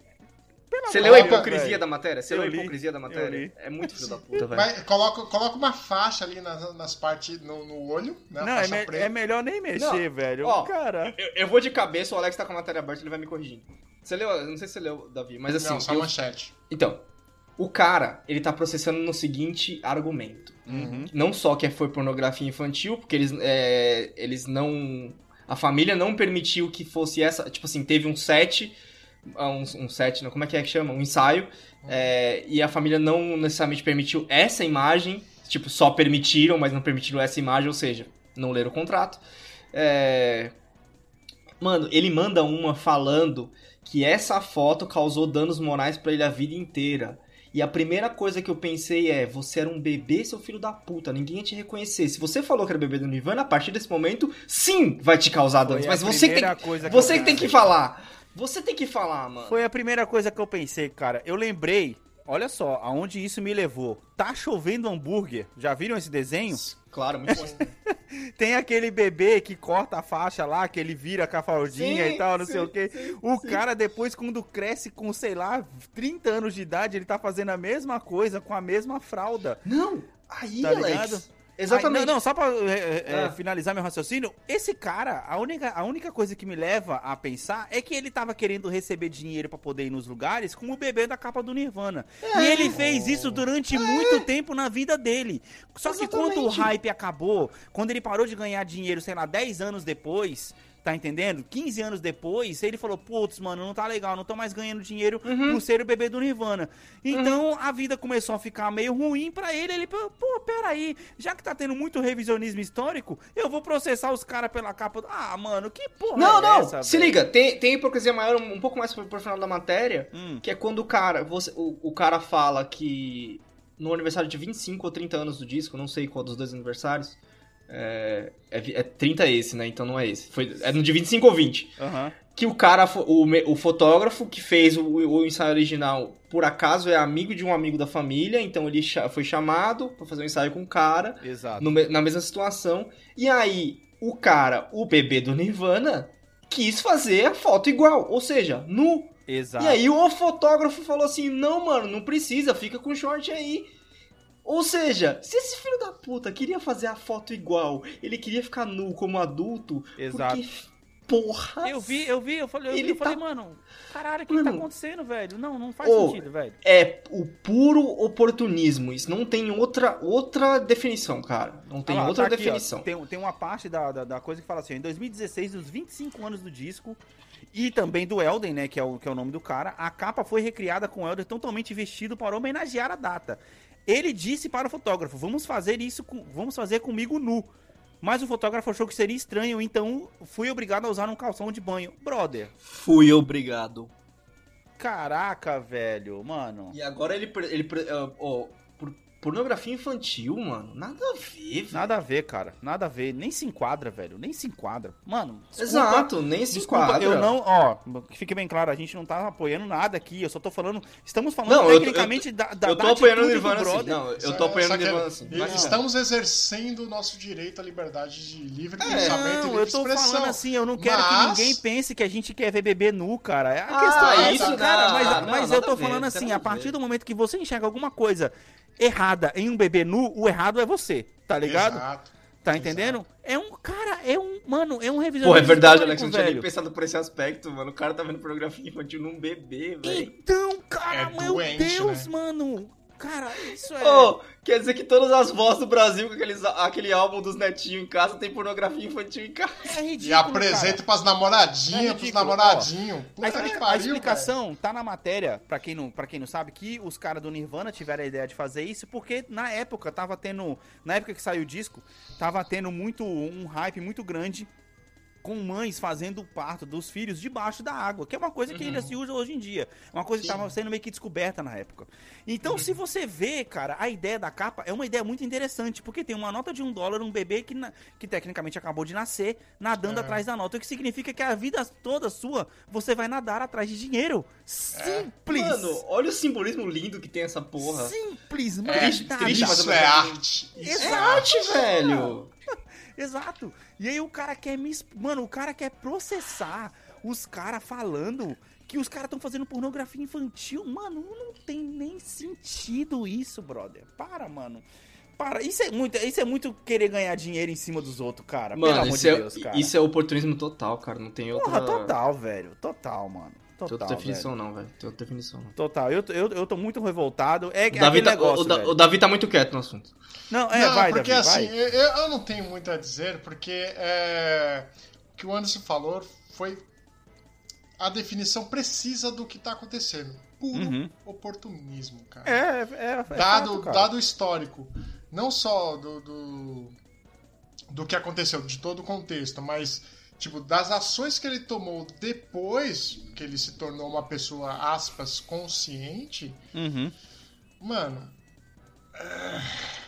Você leu a hipocrisia velho. da matéria? Você Eu leu a li, hipocrisia da matéria? É muito filho da puta, velho. Mas coloca, coloca uma faixa ali nas, nas partes no, no olho, né? Não, é, me- é melhor nem mexer, velho. Ó, Cara. Eu, eu vou de cabeça, o Alex tá com a matéria aberta, ele vai me corrigindo. Você leu? eu Não sei se você leu, Davi, mas assim. não, só eu- manchete. Então, o cara, ele tá processando no seguinte argumento. Uhum. Não só que foi pornografia infantil, porque eles, é, eles não. A família não permitiu que fosse essa. Tipo assim, teve um set. Um, um set, não, como é que é que chama? Um ensaio. é, e a família não necessariamente permitiu essa imagem. Tipo, só permitiram, mas não permitiram essa imagem, ou seja, não leram o contrato. É, Mano, ele manda uma falando que essa foto causou danos morais pra ele a vida inteira. E a primeira coisa que eu pensei é: você era um bebê, seu filho da puta, ninguém ia te reconhecer. Se você falou que era bebê do Nirvana, a partir desse momento, sim, vai te causar danos. Foi Mas você que tem, que você que tem que falar. Você tem que falar, mano. Foi a primeira coisa que eu pensei, cara. Eu lembrei, olha só, aonde isso me levou. Tá chovendo hambúrguer. Já viram esse desenho? Claro, muito bom. [laughs] Tem aquele bebê que corta a faixa lá, que ele vira com a fraldinha Sim, e tal, não sei sim, o quê. sim, o cara, depois, quando cresce com, sei lá, 30 anos de idade, ele tá fazendo a mesma coisa com a mesma fralda. Não, aí, Tá Alex. ligado? Exatamente. Não, não, só pra é, é, Ah. finalizar meu raciocínio, esse cara, a única, a única coisa que me leva a pensar é que ele tava querendo receber dinheiro pra poder ir nos lugares com o bebê da capa do Nirvana. É. E ele fez isso durante muito tempo na vida dele. Só que quando o Exatamente. hype acabou, quando ele parou de ganhar dinheiro, sei lá, 10 anos depois, tá entendendo? 15 anos depois, ele falou, putz, mano, não tá legal, não tô mais ganhando dinheiro Uhum. por ser o bebê do Nirvana. Então a vida começou a ficar meio ruim pra ele. Ele, pô, peraí, já que tá tendo muito revisionismo histórico, eu vou processar os caras pela capa. do- Ah, mano, que porra Não, é não, essa, se velho? liga, tem, tem hipocrisia maior um, um pouco mais pro, pro final da matéria, Hum. que é quando o cara, você, o, o cara fala que no aniversário de 25 ou 30 anos do disco, não sei qual dos dois aniversários, é, é, vi- é 30 esse, né, então não é esse, foi, é no de 25 ou 20, Aham. que o cara, o, o fotógrafo que fez o, o ensaio original, por acaso é amigo de um amigo da família, então ele foi chamado pra fazer um ensaio com o cara, Exato. no na mesma situação. E aí, o cara, o bebê do Nirvana, quis fazer a foto igual, ou seja, nu. Exato. E aí o fotógrafo falou assim: não, mano, não precisa, fica com o short aí. Ou seja, se esse filho da puta queria fazer a foto igual, ele queria ficar nu como adulto, Exato. porque. Porra! Eu vi, eu vi, eu falei, eu, Ele eu falei tá- mano, caralho, o que, que tá Mano. acontecendo, velho? Não, não faz Ô, sentido, velho. É o puro oportunismo. Isso não tem outra, outra definição, cara. Não tem Ah lá, outra tá aqui, ó, definição. tem, tem uma parte da, da, da coisa que fala assim, ó, em 2016, nos 25 anos do disco, e também do Elden, né, que é, o, que é o nome do cara, a capa foi recriada com o Elden totalmente vestido para homenagear a data. Ele disse para o fotógrafo, vamos fazer isso, com, vamos fazer comigo nu. Mas o fotógrafo achou que seria estranho, então fui obrigado a usar um calção de banho. Brother, Fui obrigado. caraca, velho, mano. E agora ele. ele por- pornografia infantil, mano. Nada a ver, velho. Nada a ver, cara. Nada a ver. Nem se enquadra, velho. Nem se enquadra. Mano, desculpa, Exato, nem se Desculpa, enquadra. eu não, ó, que fique bem claro, a gente não tá apoiando nada aqui, eu só tô falando, estamos falando Não, eu tô- tecnicamente da, da eu tô da apoiando o Nirvana assim. Não, eu Só- tô apoiando o Nirvana assim. e- Mas, Estamos exercendo o nosso direito à liberdade de livre É, pensamento e Não, livre eu tô expressão. falando assim, eu não quero Mas- que ninguém pense que a gente quer ver bebê nu, cara. A Ah, questão é isso cara, mas, não, mas eu tô falando assim, a partir do momento que você enxerga alguma coisa errada em um bebê nu, o errado é você, tá ligado? Exato. Tá entendendo? É um, cara, é um, mano, é um revisionismo Pô, é verdade, Alex. Eu não tinha nem pensado por esse aspecto, mano. O cara tá vendo pornografia infantil num bebê, velho. Então, cara, É meu doente, Deus, né? mano. Cara, isso é. Ô, quer dizer que todas as vozes do Brasil com aqueles, aquele álbum dos netinhos em casa tem pornografia infantil em casa. é ridículo, E apresenta pras É namoradinhas, pros ridículo, namoradinhos. A, Puta que explica- a pariu, explicação tá na matéria, pra quem, não, pra quem não sabe, que os caras do Nirvana tiveram a ideia de fazer isso, porque na época tava tendo. Na época que saiu o disco, tava tendo muito um hype muito grande com mães fazendo o parto dos filhos debaixo da água, que é uma coisa que ainda se usa hoje em dia. Uma coisa que Sim. tava sendo meio que descoberta na época. Então, se você vê, cara, a ideia da capa é uma ideia muito interessante, porque tem uma nota de um dólar, um bebê que, na- que tecnicamente acabou de nascer, nadando É. atrás da nota, o que significa que a vida toda sua, você vai nadar atrás de dinheiro. Simples! Mano, olha o simbolismo lindo que tem essa porra. Simples, mano. É, Triste, triste, isso é arte. Isso é É arte, velho. Exato. E aí o cara quer me. Mano, o cara quer processar os caras falando que os caras estão fazendo pornografia infantil. Mano, não tem nem sentido isso, brother. Para, mano. Para. Isso é muito, isso é muito querer ganhar dinheiro em cima dos outros, cara. Pelo Mano, amor isso, de é, Deus, cara. isso é oportunismo total, cara. Não tem outra, Porra, total, velho. Total, mano. Tem Total. outra definição, velho. não, velho. Tem outra definição, não. Total. Eu, tô- eu, eu tô muito revoltado. É, é O Davi, aquele tá, negócio, o, Da- o Davi tá muito quieto no assunto. Não, é, não, vai, porque Davi, assim, vai. eu, eu não tenho muito a dizer, porque é, o que o Anderson falou foi a definição precisa do que tá acontecendo. Puro Uhum. oportunismo, cara. É, é, é, é dado, fato, cara. dado o histórico, não só do, do, do que aconteceu, de todo o contexto, mas tipo, das ações que ele tomou depois que ele se tornou uma pessoa, aspas, consciente, Uhum. mano. é,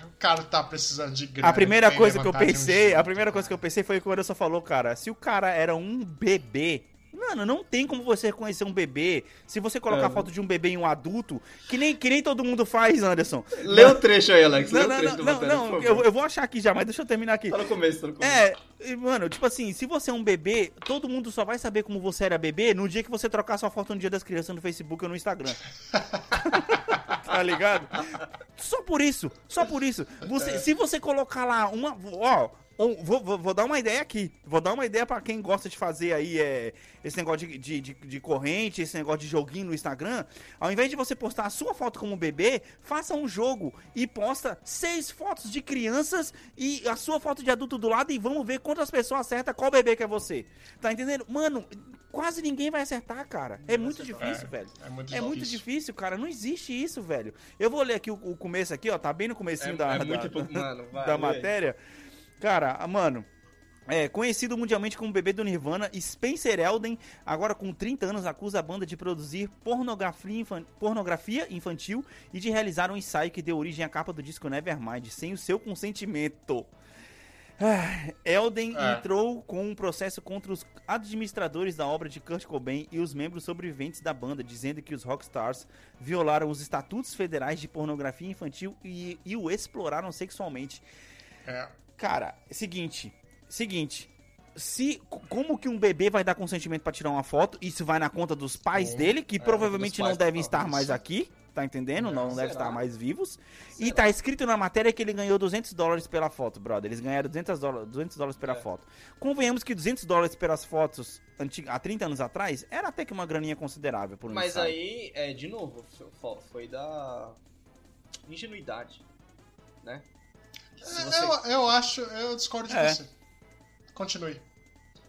O cara tá precisando de grana. A primeira coisa que eu um pensei, a primeira coisa que eu pensei foi que o Anderson falou, cara, se o cara era um bebê, mano, não tem como você reconhecer um bebê se você colocar É. a foto de um bebê em um adulto, que nem, que nem todo mundo faz, Anderson. Lê o trecho aí, Alex. Lê Não, o não, trecho não, matéria, não, eu, eu vou achar aqui já, mas deixa eu terminar aqui. Tá no começo, tá no começo. É, mano, tipo assim, se você é um bebê, todo mundo só vai saber como você era bebê no dia que você trocar sua foto no dia das crianças no Facebook ou no Instagram. [laughs] tá ligado? Só por isso, só por isso. Você, Se você colocar lá uma. Ó, um- vou, vou- vou dar uma ideia aqui. Vou dar uma ideia pra quem gosta de fazer aí é, esse negócio de, de, de- de corrente, esse negócio de joguinho no Instagram. Ao invés de você postar a sua foto como bebê, faça um jogo e posta seis fotos de crianças e a sua foto de adulto do lado e vamos ver quantas pessoas acertam qual bebê que é você. Tá entendendo? Mano, quase ninguém vai acertar, cara. É muito difícil, É, velho. É muito É muito difícil, cara. Não existe isso, velho. Eu vou ler aqui o, o começo aqui, ó. Tá bem no comecinho É, da, é da- da lê. matéria. Cara, ah, mano. É, conhecido mundialmente como bebê do Nirvana, Spencer Elden, agora com 30 anos, acusa a banda de produzir pornografia, infan- pornografia infantil e de realizar um ensaio que deu origem à capa do disco Nevermind, sem o seu consentimento. Ah, Elden É. entrou com um processo contra os administradores da obra de Kurt Cobain e os membros sobreviventes da banda, dizendo que os rockstars violaram os estatutos federais de pornografia infantil e, e o exploraram sexualmente. É, Cara, seguinte, seguinte. Se, como que um bebê vai dar consentimento pra tirar uma foto? Isso vai na conta dos pais Sim. dele, que É, provavelmente não devem estar mais aqui, tá entendendo? Não, Não, estar mais vivos. E Será? tá escrito na matéria que ele ganhou 200 dólares pela foto, brother. Eles ganharam 200 dólares, 200 dólares pela É. foto. Convenhamos que 200 dólares pelas fotos há 30 anos atrás era até que uma graninha considerável por um Mas ensaio. aí, é, de novo, fo- foi da ingenuidade, né? Se você- eu, eu acho, eu discordo de É. você. Continue.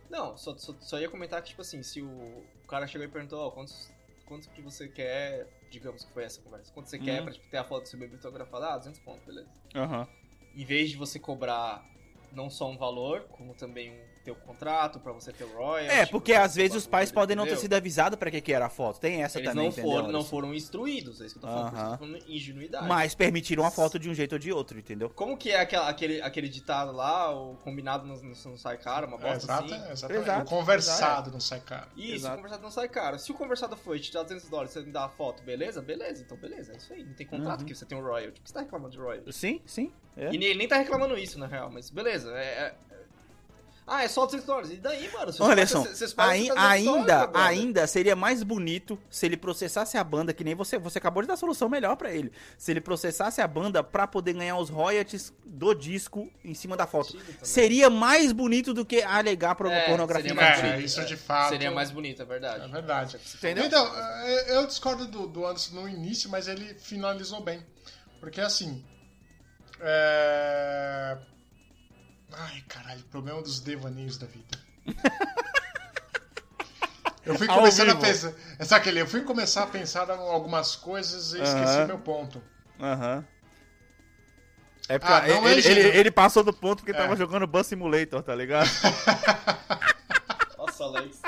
Não, só, só, só ia comentar que, tipo assim, se o, o cara chegou e perguntou, ó, quantos, quantos que você quer, digamos que foi essa conversa, quanto você quer Uhum. pra tipo, ter a foto do seu bebê fotografado? Ah, 200 pontos, beleza. Aham. Em vez de você cobrar não só um valor, como também um, ter o contrato pra você ter o royalty. É, porque às vezes os pais podem não ter sido avisados pra que, que era a foto. Tem essa Eles também, não entendeu? foram, não foram instruídos, é isso que eu tô falando, tô falando ingenuidade. Mas permitiram a foto de um jeito ou de outro, entendeu? Como que é aquela- aquele, aquele ditado lá, o combinado não, não, sai caro, uma É, bosta exato, assim? exatamente. Exato, o conversado não sai caro. Isso, Exato. o conversado não sai caro. Se o conversado foi te dar 200 dólares você me dá a foto, beleza? Beleza, então beleza, é isso aí. Não tem contrato Uhum. que você tem um royalty. Por que você tá reclamando de royalty? Sim, sim. É. E nem- ele nem tá reclamando isso, na real, mas beleza. É, é- Ah, é só 200 dólares. E daí, mano? Vocês Anderson, pagam- vocês pagam ai- 200 dólares, ainda, ainda seria mais bonito se ele processasse a banda, que nem você, você acabou de dar a solução melhor pra ele. Se ele processasse a banda pra poder ganhar os royalties do disco em cima da foto. Seria mais bonito do que alegar pro- É, pornografia seria. É, bonito, isso é. de fato. Seria mais bonito, é verdade. É verdade. Entendeu? Então, é, eu discordo do, do Anderson no início, mas ele finalizou bem. Porque assim. É... Ai, caralho, problema dos devaneios da vida. [laughs] Eu fui começando a pensar. Sabe aquele? Eu fui começar a pensar em algumas coisas e esqueci Aham. meu ponto. Aham. É porque Ah, não é ele, ele- ele passou do ponto porque É. tava jogando Bus Simulator, tá ligado? [laughs] Nossa, Alex.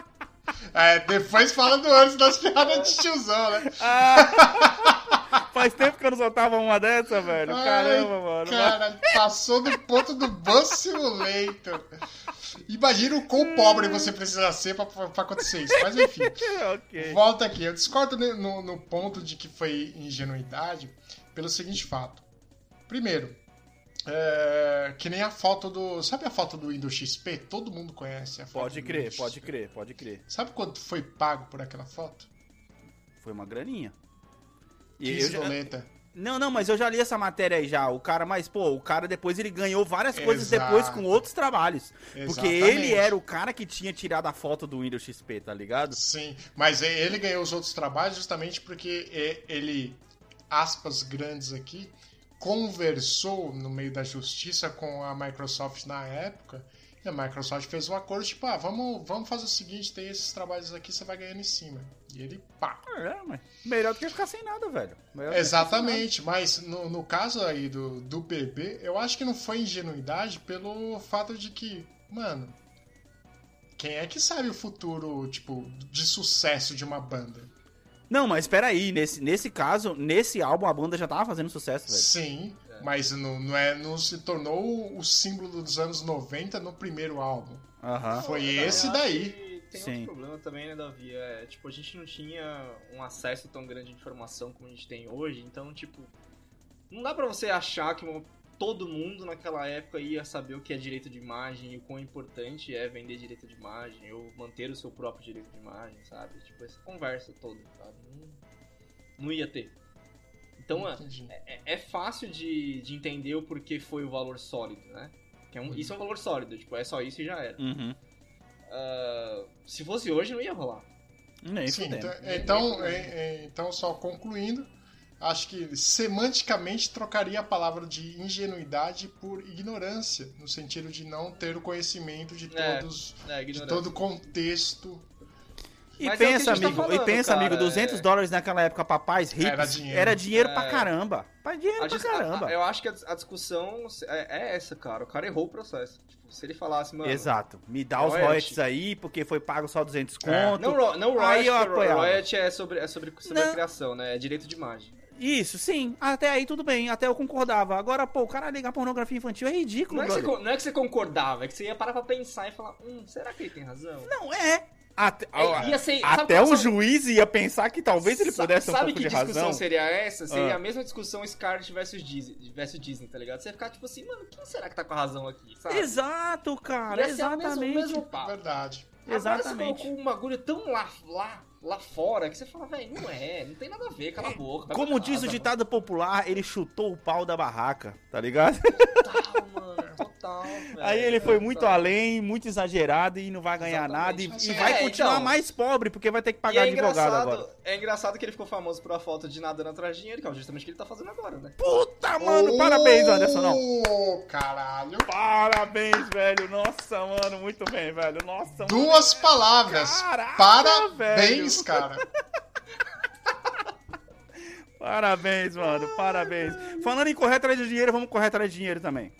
É, depois fala do Anderson das piadas de tiozão, né? [laughs] Faz tempo que eu não soltava uma dessa, velho. Ai, Caramba, mano. Cara, passou do ponto do Bus Simulator. Imagina o quão pobre você precisa ser pra, pra acontecer isso. Mas enfim, [laughs] ok. volta aqui. Eu discordo no, no ponto de que foi ingenuidade pelo seguinte fato. Primeiro, é, que nem a foto do. Sabe a foto do Windows XP? Todo mundo conhece a foto Pode crer, pode XP. crer, pode crer. Sabe quanto foi pago por aquela foto? Foi uma graninha. E 15 eu já- doleta. Não, não, mas eu já li essa matéria aí já. O cara, mas, pô, o cara depois ele ganhou várias coisas Exato. depois com outros trabalhos. Porque Exatamente. ele era o cara que tinha tirado a foto do Windows XP, tá ligado? Sim, mas ele ganhou os outros trabalhos justamente porque ele, aspas grandes aqui, conversou no meio da justiça com a Microsoft na época. E a Microsoft fez um acordo, tipo, ah, vamos, vamos fazer o seguinte, tem esses trabalhos aqui, você vai ganhando em cima. E ele, pá. É, mas melhor do que ficar sem nada, velho. Exatamente, mas no, no caso aí do, do bebê, eu acho que não foi ingenuidade pelo fato de que, mano, quem é que sabe o futuro, tipo, de sucesso de uma banda? Não, mas peraí, nesse, nesse caso, nesse álbum a banda já tava fazendo sucesso, velho. Sim, mas não, não, é, não se tornou o símbolo dos anos 90 no primeiro álbum. Aham. Foi Eu esse acho daí. Tem Sim. outro problema também, né, Davi? É, tipo, a gente não tinha um acesso tão grande de informação como a gente tem hoje, então, tipo, não dá pra você achar que uma- todo mundo naquela época ia saber o que é direito de imagem e o quão importante é vender direito de imagem ou manter o seu próprio direito de imagem, sabe? Tipo, essa conversa toda, sabe? Não, não ia ter. Então, é, Entendi. é, é fácil de, de entender o porquê foi o valor sólido, né? Que é um- isso é um valor sólido, tipo, é só isso e já era. Uhum. Ah, se fosse hoje, não ia rolar. Nem Sim, então, então, é- é- então, só concluindo, acho que semanticamente trocaria a palavra de ingenuidade por ignorância, no sentido de não ter o conhecimento de É, todos, É, de todo o contexto. E Mas é pensa, tá amigo, falando, e pensa, cara, amigo, 200 é- dólares naquela época pra pais ricos Era dinheiro. era dinheiro É. pra caramba. Pra dinheiro A pra caramba. a- eu acho que a, a discussão é, é essa, cara. O cara errou o processo. Tipo, se ele falasse, mano. Exato. Me dá os royalty. royalties aí, porque foi pago só 200 É. conto. Não, não Aí eu apoiava. royalty é sobre, é sobre, sobre a criação, né? É direito de imagem. Isso, sim. Até aí tudo bem, até eu concordava. Agora, pô, o cara ligar pornografia infantil é ridículo, Não é, que você, não é que você concordava, é que você ia parar pra pensar e falar, hum, será que ele tem razão? Não, é. Até, É, ia ser- sabe até qual- o sabe- juiz ia pensar que talvez ele pudesse ter um Sabe pouco que de discussão razão. seria essa? Seria Ah. a mesma discussão Scarlett versus Disney, versus Disney, tá ligado? Você ia ficar tipo assim, mano, quem será que tá com a razão aqui, sabe? Exato, cara, Ia ser o mesmo- exatamente. mesmo papo. verdade. Agora Exatamente. você colocou um bagulho tão lá, lá, lá fora que você fala, velho, não é, não tem nada a ver, cala a boca. vai Como diz o casa, ditado popular, ele chutou o pau da barraca, tá ligado? [laughs] Total, mano, total. velho, Aí ele foi total. muito além, muito exagerado e não vai ganhar Exatamente. nada. E, e vai é, continuar então. mais pobre, porque vai ter que pagar é advogado agora. é engraçado que ele ficou famoso por uma falta de nada atrás de dinheiro, que é justamente o que ele tá fazendo agora, né? Puta, mano, parabéns, Anderson, não. Caralho. Parabéns, velho. Nossa, mano, muito bem, velho. Nossa, mano. Duas palavras. Caraca, Parabéns, velho. Cara. [laughs] Parabéns, mano, parabéns. Falando em correr atrás de dinheiro, vamos correr atrás de dinheiro também.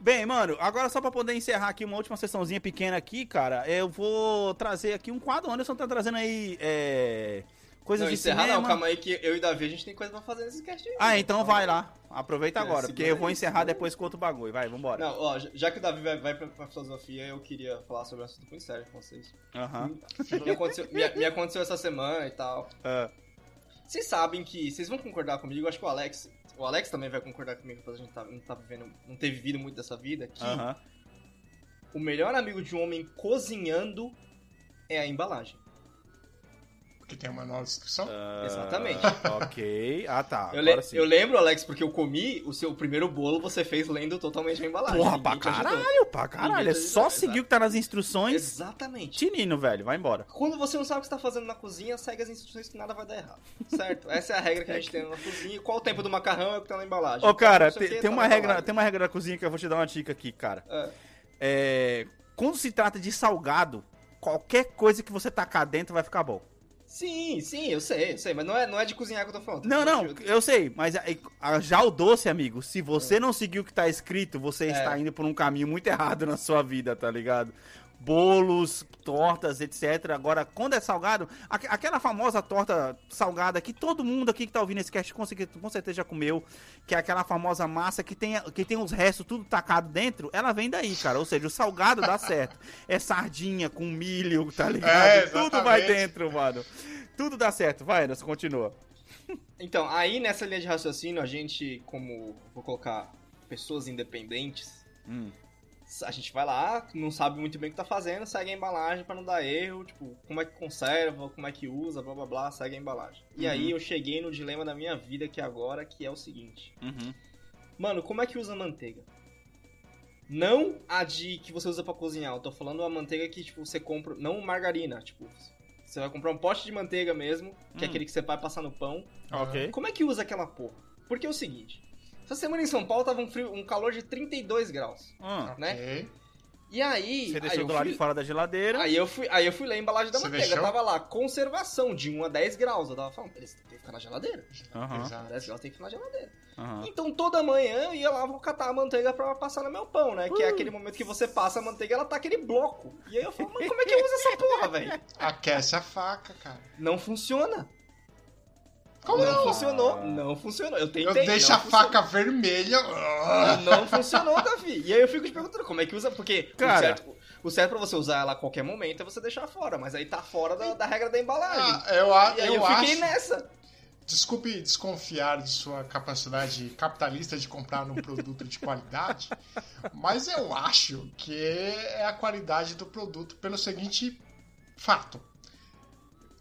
Bem, mano, agora só pra poder encerrar aqui uma última sessãozinha pequena aqui, cara, eu vou trazer aqui um quadro. O Anderson tá trazendo aí é, coisas Não, de encerrar cinema. não, calma aí que eu e Davi a gente tem coisa pra fazer nesse cast aí. Ah, então vai lá. Aproveita É, agora, porque eu vou encerrar depois com outro bagulho. Vai, vambora. Não, ó, já- que o Davi vai, vai pra, pra filosofia, eu queria falar sobre um assunto muito sério com vocês. Aham. Me aconteceu, me, me aconteceu essa semana e tal. Ah, Vocês sabem que. Vocês vão concordar comigo, acho que o Alex. O Alex também vai concordar comigo, porque a gente tá, não tá vivendo. Não ter vivido muito dessa vida. Que Aham. o melhor amigo de um homem cozinhando é a embalagem. Porque tem uma nova descrição. Ah, Exatamente. [laughs] Ok. Ah, tá. Eu, le- eu lembro, Alex, porque eu comi o seu primeiro bolo, você fez lendo totalmente a embalagem. Porra, pra caralho, pra caralho. É só seguir o que tá nas instruções. Exatamente. Tinino, velho. Vai embora. Quando você não sabe o que você tá fazendo na cozinha, segue as instruções que nada vai dar errado. Certo? Essa é a regra que a gente tem na cozinha. Qual o tempo do macarrão é o que tá na embalagem. Ô, cara, tem, que, tem tá uma na regra, embalagem. tem uma regra da cozinha que eu vou te dar uma dica aqui, cara. É. É, quando se trata de salgado, qualquer coisa que você tacar dentro vai ficar bom. Sim, sim, eu sei, eu sei, mas não é, não é de cozinhar que eu tô falando. Não, não, Eu- sei, mas a- a- já o doce, amigo, se você não seguir o que tá escrito, você É. está indo por um caminho muito errado na sua vida, tá ligado? Bolos, tortas, etc. Agora, quando é salgado, aque- aquela famosa torta salgada que todo mundo aqui que tá ouvindo esse cast com certeza, com certeza já comeu, que é aquela famosa massa que tem, que tem os restos tudo tacado dentro, ela vem daí, cara. Ou seja, o salgado dá certo. É sardinha com milho, tá ligado? É, tudo vai dentro, mano. Tudo dá certo. Vai, Anderson, continua. Então, aí nessa linha de raciocínio, a gente, como vou colocar pessoas independentes, Hum. A gente vai lá, não sabe muito bem o que tá fazendo, segue a embalagem pra não dar erro, tipo, como é que conserva, como é que usa, blá blá blá, segue a embalagem. E Uhum. aí eu cheguei no dilema da minha vida aqui agora, que é o seguinte. Uhum. Mano, como é que usa manteiga? Não a de que você usa pra cozinhar, eu tô falando a manteiga que, tipo, você compra, não margarina, tipo, você vai comprar um pote de manteiga mesmo, que é Hum. aquele que você vai passar no pão. Ok. Como é que usa aquela porra? Porque é o seguinte, essa semana em São Paulo tava um, frio, um calor de 32 graus, Ah, né? Ok. E aí, você aí deixou eu do lado fui- de fora da geladeira. Aí eu fui, aí eu fui ler a embalagem da Você manteiga. deixou? Tava lá, conservação de 1 a 10 graus. Eu tava falando, eles têm que ficar na geladeira. Aham, Exato. 10 graus tem que ficar na geladeira. aham. Então toda manhã eu ia lá, vou catar a manteiga pra passar no meu pão, né? Que é aquele momento que você passa a manteiga ela tá aquele bloco. E aí eu falo, mas como é que eu uso essa porra, velho? Aquece a faca, cara. Não funciona. Como não, não? funcionou, não funcionou. Eu tentei. Eu deixo a funcionou. faca vermelha. Não funcionou, Davi. E aí eu fico te perguntando como é que usa, porque Cara. o, certo, o certo pra você usar ela a qualquer momento é você deixar fora, mas aí tá fora da, da regra da embalagem. Ah, eu a- e aí eu eu, fiquei acho. nessa. Desculpe desconfiar de sua capacidade capitalista de comprar um produto de qualidade, mas eu acho que é a qualidade do produto pelo seguinte fato.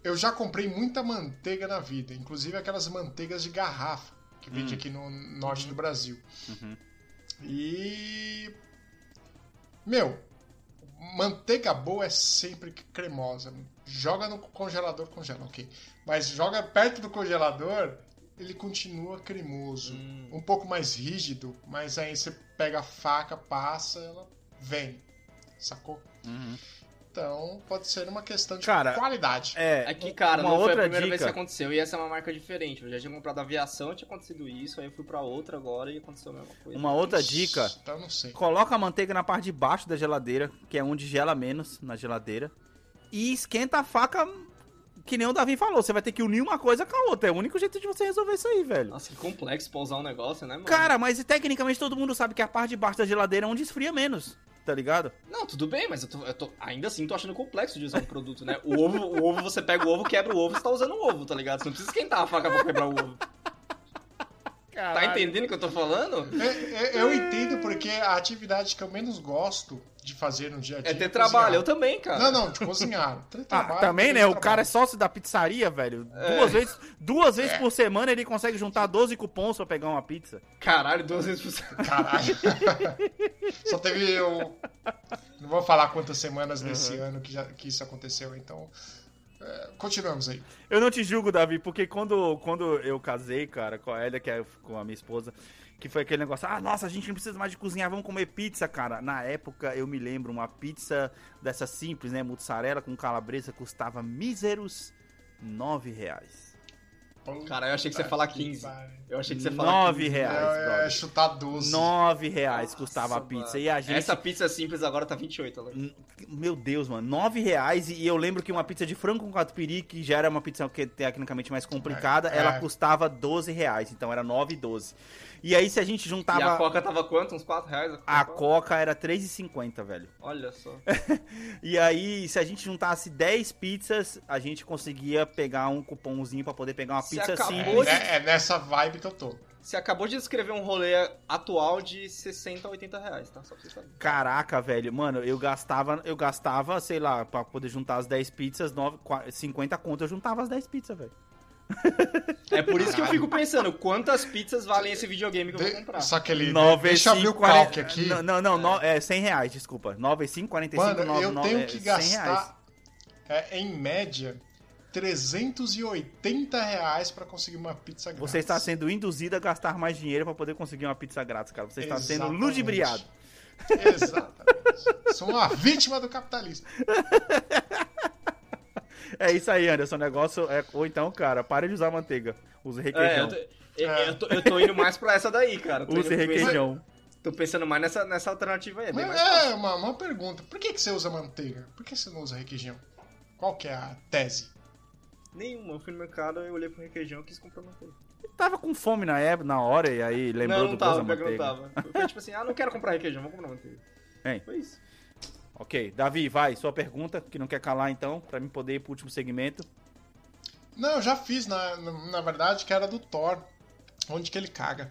Eu já comprei muita manteiga na vida, inclusive aquelas manteigas de garrafa que vende Hum. aqui no norte do Brasil. Uhum. E. Meu, manteiga boa é sempre cremosa. Joga no congelador, congela, ok. Mas joga perto do congelador, ele continua cremoso. Hum. Um pouco mais rígido, mas aí você pega a faca, passa, ela vem. Sacou? Uhum. Então pode ser uma questão de Cara, qualidade. É, Aqui, cara, uma não foi a outra primeira vez que dica. aconteceu. E essa é uma marca diferente. Eu já tinha comprado aviação, tinha acontecido isso. Aí eu fui pra outra agora e aconteceu a mesma coisa. Uma outra dica, Então não sei. coloca a manteiga na parte de baixo da geladeira, que é onde gela menos na geladeira, e esquenta a faca, que nem o Davi falou, você vai ter que unir uma coisa com a outra, é o único jeito de você resolver isso aí, velho. Nossa, que complexo pra usar um negócio, né, mano? Cara, mas tecnicamente todo mundo sabe que a parte de baixo da geladeira é onde esfria menos, tá ligado? Não, tudo bem, mas eu tô, eu tô- ainda assim tô achando complexo de usar um produto, né? O ovo, o ovo, você pega o ovo, quebra o ovo, você tá usando o ovo, tá ligado? Você não precisa esquentar a faca pra quebrar o ovo. Tá entendendo o que eu tô falando? Eu, eu- eu entendo porque a atividade que eu menos gosto de fazer no dia a dia É ter cozinhar. trabalho, eu também, cara. Não, não, de cozinhar. [laughs] Ter Ah, trabalho, também, ter né? O trabalho. cara é sócio da pizzaria, velho. Duas vezes, duas vezes por semana ele consegue juntar 12 cupons pra pegar uma pizza. Caralho, duas vezes por semana. Caralho. [laughs] Só teve o. Não vou falar quantas semanas Uhum. nesse ano que, já, que isso aconteceu, então. É, continuamos aí. Eu não te julgo, Davi, porque quando, quando eu casei, cara, com a Elia, que é com a minha esposa, que foi aquele negócio, ah, nossa, a gente não precisa mais de cozinhar, vamos comer pizza, cara. Na época, eu me lembro, uma pizza dessa simples, né, mussarela com calabresa, custava míseros nove reais. Cara, eu achei que você ia falar 15. pariu. Eu achei que você ia falar Nove 15. reais, É, é brother. chutar 12. Nove reais Nossa, custava a pizza. mano. E a gente Essa pizza simples agora tá 28, Alex. Meu Deus, mano. Nove reais. E eu lembro que uma pizza de frango com catupiry, que já era uma pizza que é tecnicamente mais complicada, É, ela é. custava 12 reais. Então era 9 e 12. E aí, se a gente E juntava. a Coca tava quanto? Uns 4 reais? A Coca era 3,50, velho. Olha só. [laughs] E aí, se a gente juntasse 10 pizzas, a gente conseguia pegar um cupomzinho pra poder pegar uma Se pizza É, simples. de- né, é nessa vibe que eu tô. Você acabou de descrever um rolê atual de 60 a 80 reais, tá? Só pra você saber. Caraca, velho. Mano, eu gastava, eu gastava, sei lá, pra poder juntar as 10 pizzas, 9, 50 conto, eu juntava as 10 pizzas, velho. [laughs] É por isso que eu fico pensando, quantas pizzas valem esse videogame que eu vou comprar? Só que ele. 9 deixa eu abrir o 5, 40 calque aqui. Não, não, não, no- é 100 reais, desculpa. 9, 5, 45, Mano, 9, eu 9, tenho é que 100 reais. gastar, é, em média, 380 reais pra conseguir uma pizza grátis. Você está sendo induzido a gastar mais dinheiro pra poder conseguir uma pizza grátis, cara. Você está sendo Exatamente. ludibriado. Exatamente. Sou uma vítima do capitalismo. [laughs] É isso aí, Anderson. O negócio é. Ou então, cara, pare de usar manteiga. Use É, requeijão. eu tô, eu, eu tô, eu tô indo mais pra essa daí, cara. Tô, Use requeijão. tô pensando mais nessa, nessa alternativa aí. É mais é uma, uma pergunta. Por que, que você usa manteiga? Por que você não usa requeijão? Qual que é a tese? Nenhuma. Eu fui no mercado, eu olhei pro requeijão e quis comprar manteiga. Tava com fome na época, na hora, e aí lembrou não, do não gosto tava, da pior que não manteiga. tava. Foi tipo assim, ah, não quero comprar requeijão, vou comprar manteiga. Hein? Foi isso. Ok, Davi, vai, sua pergunta, que não quer calar então, pra mim poder ir pro último segmento. Não, eu já fiz, na, na, verdade, que era do Thor. Onde que ele caga?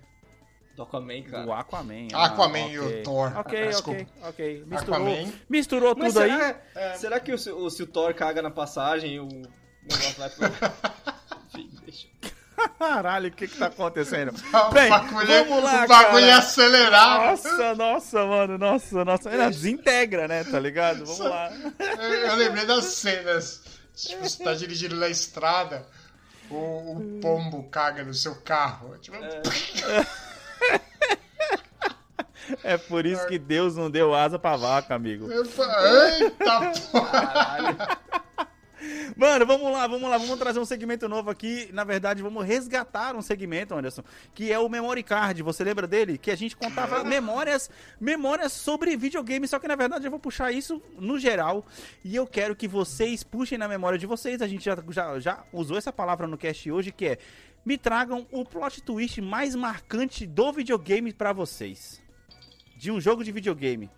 Do Aquaman, cara. Do Aquaman. Aquaman e ok. o Thor. Ok, Ah, ok, desculpa. ok. Misturou, Aquaman. misturou tudo aí. será, É. será que o, se o- se o Thor caga na passagem, o negócio vai pro... Enfim, deixa. Caralho, o que que tá acontecendo? [laughs] O Bem, bagulho, é- vamos lá, o bagulho é cara. acelerado. Nossa, nossa, mano, nossa, nossa. Ela desintegra, né, tá ligado? Vamos lá. Eu, eu lembrei das cenas. Tipo, você tá dirigindo na estrada, o, o pombo caga no seu carro. Tipo, É [laughs] por isso que Deus não deu asa pra vaca, amigo. Eita porra! Caralho. Mano, vamos lá, vamos lá, vamos trazer um segmento novo aqui. Na verdade, vamos resgatar um segmento, Anderson, que é o Memory Card. Você lembra dele? Que a gente contava memórias, memórias sobre videogame, só que na verdade eu vou puxar isso no geral e eu quero que vocês puxem na memória de vocês. A gente já, já, já usou essa palavra no cast hoje, que é me tragam o plot twist mais marcante do videogame pra vocês. De um jogo de videogame.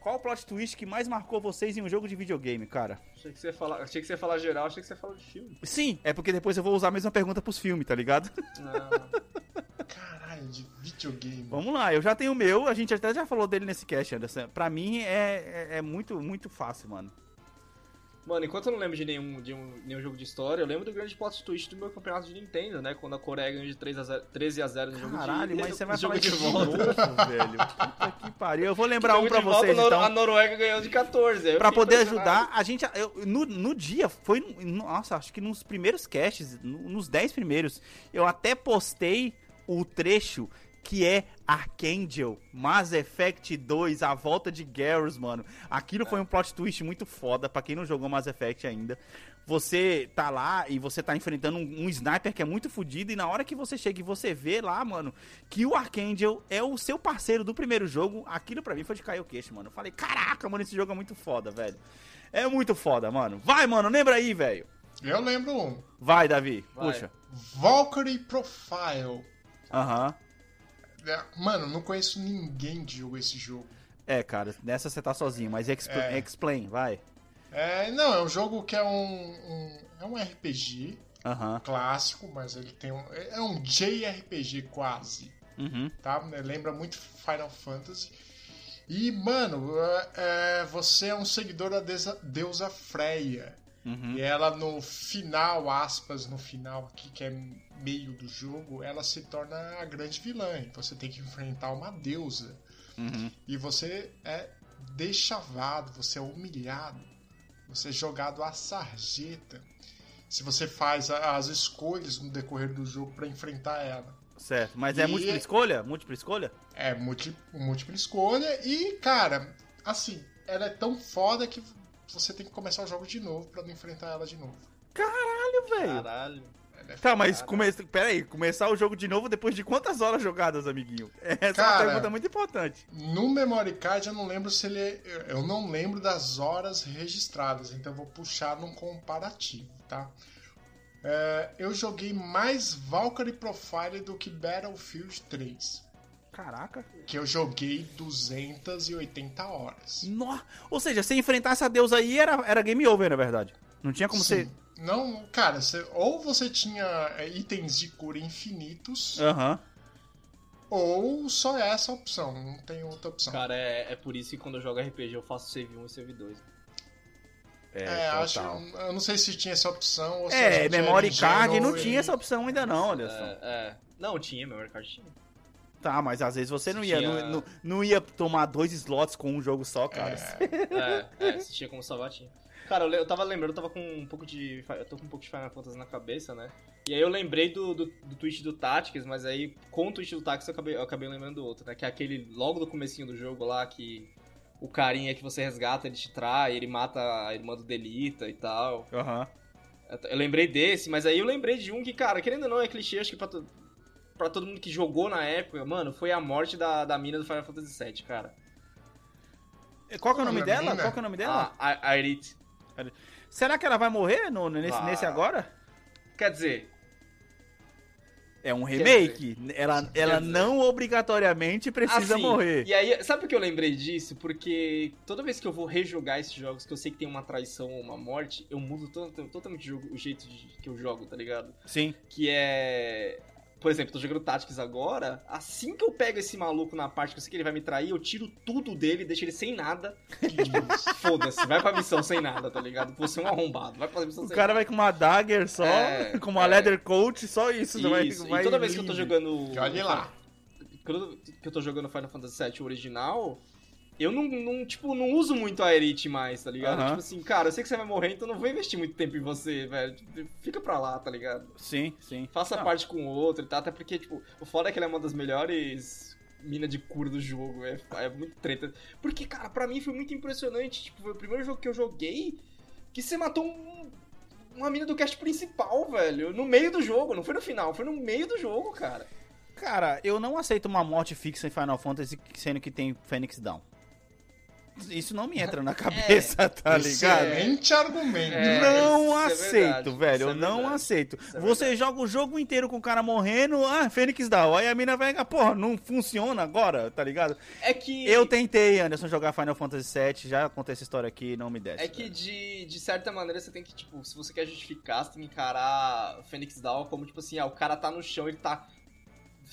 Qual o plot twist que mais marcou vocês em um jogo de videogame, cara? Achei que você ia falar, achei que você ia falar geral, achei que você ia falar de filme. Sim, é porque depois eu vou usar a mesma pergunta pros filmes, tá ligado? Não. [laughs] Caralho, de videogame. Vamos lá, eu já tenho o meu, a gente até já falou dele nesse cast, Anderson. Pra mim é, é, é muito, muito fácil, mano. Mano, enquanto eu não lembro de nenhum, de um- nenhum jogo de história, eu lembro do grande plot twist do meu campeonato de Nintendo, né? Quando a Coreia ganhou de 3 a 0, 13 a 0 no jogo de Caralho, mas você vai falar de de volta. novo, velho. Puta que pariu. Eu vou lembrar um pra volta, vocês, a Nor- então. A Noruega ganhou de 14. aí eu Pra poder ajudar, a gente. eu- no, no dia, foi. no- Nossa, acho que nos primeiros casts, no- nos 10 primeiros, eu até postei o trecho que é Archangel, Mass Effect 2, a volta de Garrus, mano. Aquilo foi um plot twist muito foda, pra quem não jogou Mass Effect ainda. Você tá lá e você tá enfrentando um, um sniper que é muito fodido, e na hora que você chega e você vê lá, mano, que o Archangel é o seu parceiro do primeiro jogo, aquilo pra mim foi de cair o queixo, mano. Eu falei, caraca, mano, esse jogo é muito foda, velho. É muito foda, mano. Vai, mano, lembra aí, velho. Eu lembro um. Vai, Davi, Vai. puxa. Valkyrie Profile. Aham. É, Mano, não conheço ninguém que jogou esse jogo. É, cara, nessa você tá sozinho, mas expl- É. explain, vai. É, não, é um jogo que é um, um- é um RPG Aham. clássico, mas ele tem um é um JRPG quase, Uhum. tá? Lembra muito Final Fantasy. E mano, é, é, você é um seguidor da deusa Freya. Uhum. E ela no final, aspas, no final aqui, que é meio do jogo, ela se torna a grande vilã. Então você tem que enfrentar uma deusa. Uhum. E você é deschavado, você é humilhado, você é jogado à sarjeta. Se você faz as escolhas no decorrer do jogo para enfrentar ela. Certo, mas é E- múltipla escolha? Múltipla escolha? É múlti- múltipla escolha e, cara, assim, ela é tão foda que você tem que começar o jogo de novo para não enfrentar ela de novo. Caralho, velho. Caralho. É Tá, mas come... pera aí, começar o jogo de novo depois de quantas horas jogadas, amiguinho? [laughs] Essa é uma Cara, pergunta muito importante. No memory card eu não lembro se ele. é- Eu não lembro das horas registradas, então eu vou puxar num comparativo, tá? É, eu joguei mais Valkyrie Profile do que Battlefield 3. Caraca. Que eu joguei 280 horas. No... Ou seja, se enfrentar essa deusa aí era, era game over, na verdade. Não tinha como Sim. ser. Não, cara, você- ou você tinha é, itens de cura infinitos, Aham. ou só essa opção, não tem outra opção. Cara, é, é por isso que quando eu jogo RPG eu faço save 1 e save 2. É, É, acho, eu não sei se tinha essa opção ou se a É, memory card não e- tinha essa opção ainda não, olha só. É, é. Não, tinha, memory card tinha. Tá, mas às vezes você não ia, Tinha- não, não, não ia tomar dois slots com um jogo só, cara. É, é, se tinha como salvar, tinha. Cara, eu, tava lembrando, eu tava com um pouco de. Eu tô com um pouco de Final Fantasy na cabeça, né? E aí eu lembrei do, do, do tweet do Tactics, mas aí com o tweet do Tactics eu acabei, eu acabei lembrando do outro, né? Que é aquele logo do comecinho do jogo lá que o carinha que você resgata, ele te trai, ele mata a irmã do Delita e tal. Aham. Eu- Eu lembrei desse, mas aí eu lembrei de um que, cara, querendo ou não, é clichê, acho que pra, pra todo mundo que jogou na época, mano, foi a morte da, da mina do Final Fantasy VII, cara. Qual que é o nome dela? Qual que é o nome dela? A, a. Será que ela vai morrer no, nesse, Vai. nesse agora? Quer dizer, É um remake. Ela, ela não obrigatoriamente precisa Assim, morrer. E aí, sabe por que eu lembrei disso? Porque toda vez que eu vou rejogar esses jogos, que eu sei que tem uma traição ou uma morte, eu mudo to- totalmente o jogo- o jeito de- que eu jogo, tá ligado? Sim. Que é. Por exemplo, tô jogando Tactics agora. Assim que eu pego esse maluco na parte que eu sei que ele vai me trair, eu tiro tudo dele, deixo ele sem nada. [laughs] Foda-se, vai pra missão sem nada, tá ligado? Você é um arrombado, vai pra missão O sem cara vai com uma dagger só, É, [laughs] com uma é. leather coat, só isso. Isso, vai, e vai toda vez que eu tô livre. jogando. Que olhe lá. Quando que eu tô jogando Final Fantasy VII original, eu não, não, tipo, não uso muito a Elite mais, tá ligado? Tipo assim, cara, eu sei que você vai morrer, então não vou investir muito tempo em você, velho. Tipo, Fica pra lá, tá ligado? Sim, sim. Faça Não, parte com o outro e tal, até porque, tipo, o foda é que ela é uma das melhores mina de cura do jogo, é, é muito treta. Porque, cara, pra mim foi muito impressionante, tipo, foi o primeiro jogo que eu joguei que você matou um, uma mina do cast principal, velho, no meio do jogo, não foi no final, foi no meio do jogo, cara. Cara, eu não aceito uma morte fixa em Final Fantasy sendo que tem Phoenix Down. Isso não me entra na cabeça, [laughs] tá ligado? Excelente argumento. É, não é aceito, verdade, velho. isso é eu não verdade, aceito. é Você verdade. joga o jogo inteiro com o cara morrendo, ah, Fênix Down. Aí a mina vai, porra, não funciona agora, tá ligado? É que. Eu tentei, Anderson, jogar Final Fantasy VII, já contei essa história aqui, não me desce. É que velho. de, de certa maneira você tem que, tipo, se você quer justificar, você tem que encarar Phoenix Down como, tipo assim, ah, o cara tá no chão, ele tá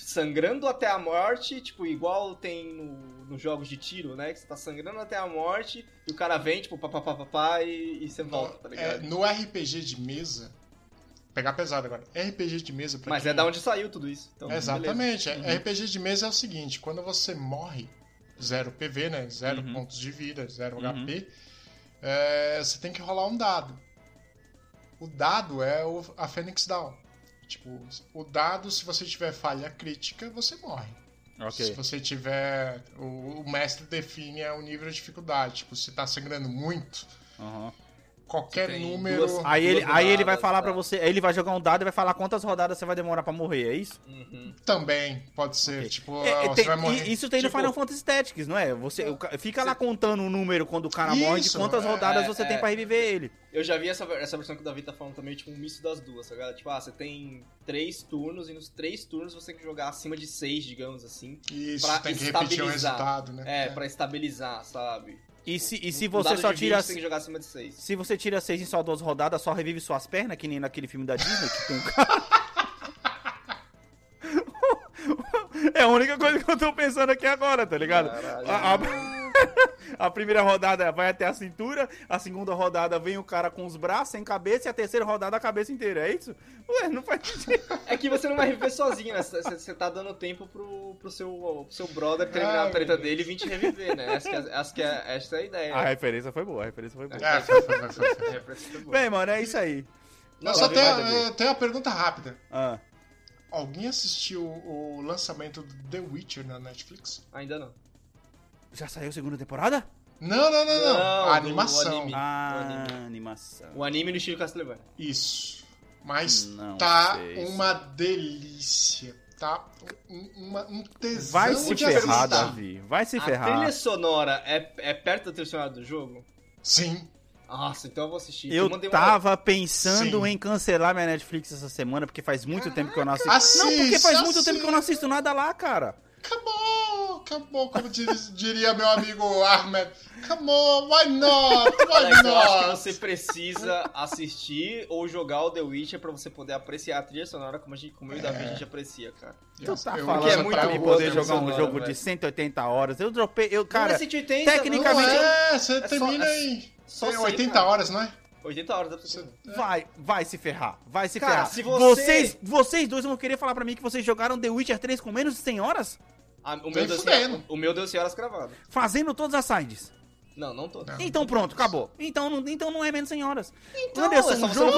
sangrando até a morte, tipo, igual tem no, nos jogos de tiro, né? Que você tá sangrando até a morte e o cara vem, tipo, papapá, papá, e, e você volta, tá É, ligado? no RPG de mesa, pegar pesado agora. RPG de mesa pra Mas quem... é da onde saiu tudo isso. Então, Exatamente. É, RPG de mesa é o seguinte, quando você morre, zero PV, né? Zero Uhum. pontos de vida, zero Uhum. HP, é, você tem que rolar um dado. O dado é o- a Phoenix Down. Tipo, o dado, se você tiver falha crítica, você morre. Se Ok. você tiver. O, o mestre define o nível de dificuldade. Tipo, se tá sangrando muito, Aham. Qualquer Você número. duas- Aí ele, aí ele vai falar tá. pra você, aí ele vai jogar um dado e vai falar quantas rodadas você vai demorar pra morrer, é isso? Uhum. Também pode ser. Ok. Tipo, É, é, você tem- vai morrer. e- isso tem no tipo, Final Fantasy Tactics, não é? Você ca- fica lá contando o número quando o cara morre de Isso, quantas é, rodadas é, você é. tem pra reviver ele. Eu já vi essa, essa versão que o Davi tá falando também, tipo, um misto das duas, tá ligado? Tipo, ah, você tem três turnos e nos três turnos você tem que jogar acima de seis, digamos assim. Isso, pra tem que repetir o estabilizar. resultado, né? É, pra estabilizar, sabe? E se, e se você só tira 20, você tem que jogar acima de seis. se você tira seis em só duas rodadas, só revive suas pernas, que nem naquele filme da Disney que tem um cara. [laughs] É a única coisa que eu tô pensando aqui agora, tá ligado? Caralho. A, a- [laughs] a primeira rodada vai até a cintura, a segunda rodada vem o cara com os braços sem cabeça e a terceira rodada a cabeça inteira, é isso? Ué, não faz sentido. É que você não vai reviver sozinho, né? Você, você tá dando tempo pro, pro, seu, pro seu brother terminar Ai, a treta dele e vir te reviver, né? Essa, que é, essa, que é, essa é a ideia. A referência foi boa, a referência foi boa. É, foi, foi, foi, foi, foi. A referência foi boa. Bem, mano, é isso aí. Não, Eu só eu tenho uma pergunta rápida. Ah, Alguém assistiu o lançamento do The Witcher na Netflix? Ainda não. Já saiu a segunda temporada? Não, não, não, não. Não, a do animação. anime. Ah, anime. animação. O anime no estilo Castlevania. Isso. Mas Não tá sei. uma delícia. Tá um, uma- um tesão Vai se de ferrar, assistir. Davi. Vai se a ferrar. trilha sonora é, é perto da trilha sonora do jogo? Sim. Nossa, então eu vou assistir. Eu mandei uma- tava pensando Sim. em cancelar minha Netflix essa semana, porque faz muito tempo que eu não assisto. Assiste, não, porque faz muito tempo que eu não assisto nada lá, cara. Acabou, come on, como diria meu amigo Ahmed. Come on, why not? Why Alex, eu acho que not? você precisa assistir ou jogar o The Witcher pra você poder apreciar a trilha sonora como, a gente, como eu e o Davi a gente aprecia, cara. Tu tá Eu- falando que é muito pra mim poder jogar um jogo velho. de 180 horas. Eu dropei, eu, cara, não é 180, tecnicamente- Não é, você É só- termina é em só tem cem, 80 cara. horas, não é? não. 80 horas, pra você. vai, vai se ferrar, vai se Cara, ferrar. se você- Vocês, vocês dois vão querer falar pra mim que vocês jogaram The Witcher 3 com menos de 100 horas? Ah, o, meu deu cem- o meu deu 100 horas cravado. Fazendo todas as sides. Não, não tô. Não. Então pronto, acabou. Então, não- então não é menos de 100 horas. Então, Anderson, é só jogo,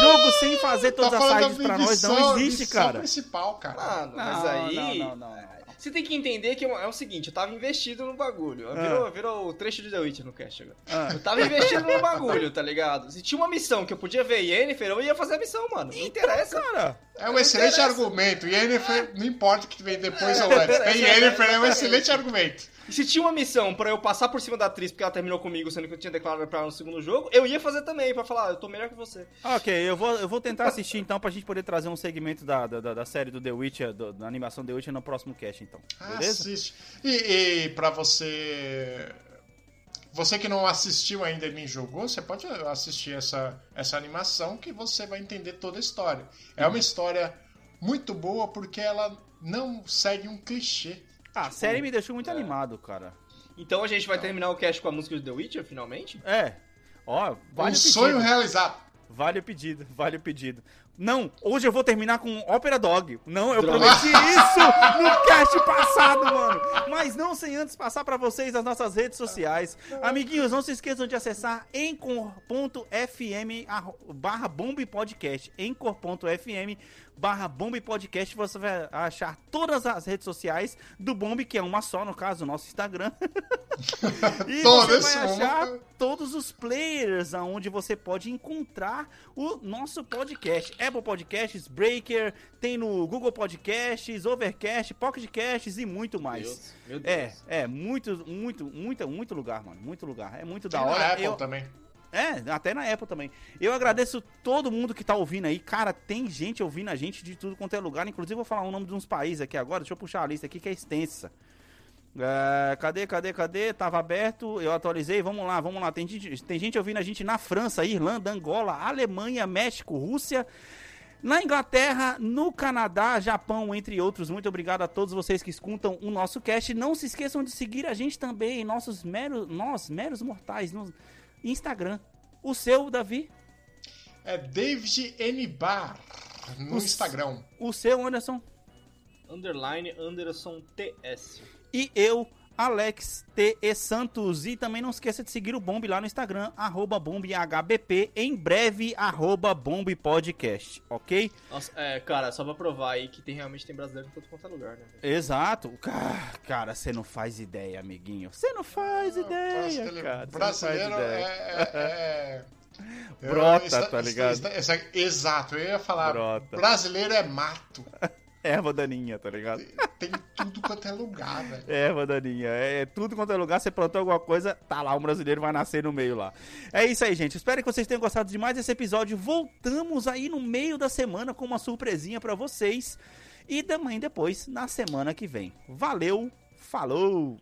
jogo sem fazer todas tá as sides pra nós não existe, missão cara. principal, cara. Mano, mas Não, aí. não, não, não. Você tem que entender que é o seguinte, eu tava investido no bagulho. Ah. Virou, virou o trecho de The Witcher no cast agora. Ah. Eu tava investido no bagulho, tá ligado? Se tinha uma missão que eu podia ver Yennefer, eu ia fazer a missão, mano. Não interessa. Cara, É um Não excelente interessa. argumento. Yennefer, não importa o que vem depois É, ou antes. interessa, Tem é, Yennefer, é um é, excelente argumento. E se tinha uma missão pra eu passar por cima da atriz porque ela terminou comigo, sendo que eu tinha declarado pra ela no segundo jogo, eu ia fazer também, pra falar, ah, eu tô melhor que você. ok, eu vou, eu vou tentar assistir então pra gente poder trazer um segmento da, da, da- série do The Witcher, do- da animação The Witcher no próximo cast, então. Beleza? Assiste. E, e pra você. Você que não assistiu ainda e nem jogou, você pode assistir essa, essa animação que você vai entender toda a história. É Uhum. uma história muito boa porque ela não segue um clichê. Ah, a série me deixou muito animado, cara. Então a gente vai terminar o cast com a música de The Witcher, finalmente? É. Ó, vale um o sonho pedido. realizado. Vale o pedido, vale o pedido. Não, hoje eu vou terminar com Ópera Dog. Não, eu Droga. prometi isso no cast passado, mano. Mas não sem antes passar pra vocês as nossas redes sociais. Amiguinhos, não se esqueçam de acessar encor.fm barra bombe podcast. encor.fm barra bombe podcast. Você vai achar todas as redes sociais do Bombe, que é uma só, no caso, o nosso Instagram. [laughs] e você vai achar todos os players aonde você pode encontrar o nosso podcast. Apple Podcasts, Breaker, tem no Google Podcasts, Overcast, Pocket Casts e muito mais. Deus, meu Deus. É, é, muito, muito, muito, muito lugar, mano. Muito lugar. É muito Tem da na hora. Apple Eu- também. é, até na Apple também. Eu agradeço todo mundo que tá ouvindo aí. Cara, tem gente ouvindo a gente de tudo quanto é lugar. Inclusive, vou falar o nome de uns países aqui agora. Deixa eu puxar a lista aqui que é extensa. É, cadê, cadê, cadê? Tava aberto, eu atualizei. Vamos lá, vamos lá. Tem gente, tem gente ouvindo a gente na França, Irlanda, Angola, Alemanha, México, Rússia. Na Inglaterra, no Canadá, Japão, entre outros. Muito obrigado a todos vocês que escutam o nosso cast. Não se esqueçam de seguir a gente também, nossos meros, nós, meros mortais, no Instagram. O seu, Davi? É David N. Bar no Os- Instagram. O seu, Anderson? Underline Anderson TS. E eu, Alex T. E. Santos. E também não esqueça de seguir o Bombe lá no Instagram, arroba BombeHBP. Em breve, arroba Bombe Podcast, ok? Nossa, é, cara, só pra provar aí que tem, realmente tem brasileiro em todo quanto é lugar, né? Exato. Ca- Cara, você não faz ideia, amiguinho. Você não faz ideia, Brasileiro- cara. Você não Brasileiro faz ideia. é. é- é- [laughs] Eu- Brota, essa- tá ligado? essa- essa- exato, eu ia falar. Brota. Brasileiro é mato. Erva daninha, tá ligado? Tem tudo quanto é lugar, velho. Erva daninha. É tudo quanto é lugar, você plantou alguma coisa, tá lá, um brasileiro vai nascer no meio lá. É isso aí, gente. Espero que vocês tenham gostado demais desse episódio. Voltamos aí no meio da semana com uma surpresinha pra vocês. E também depois, na semana que vem. Valeu, falou!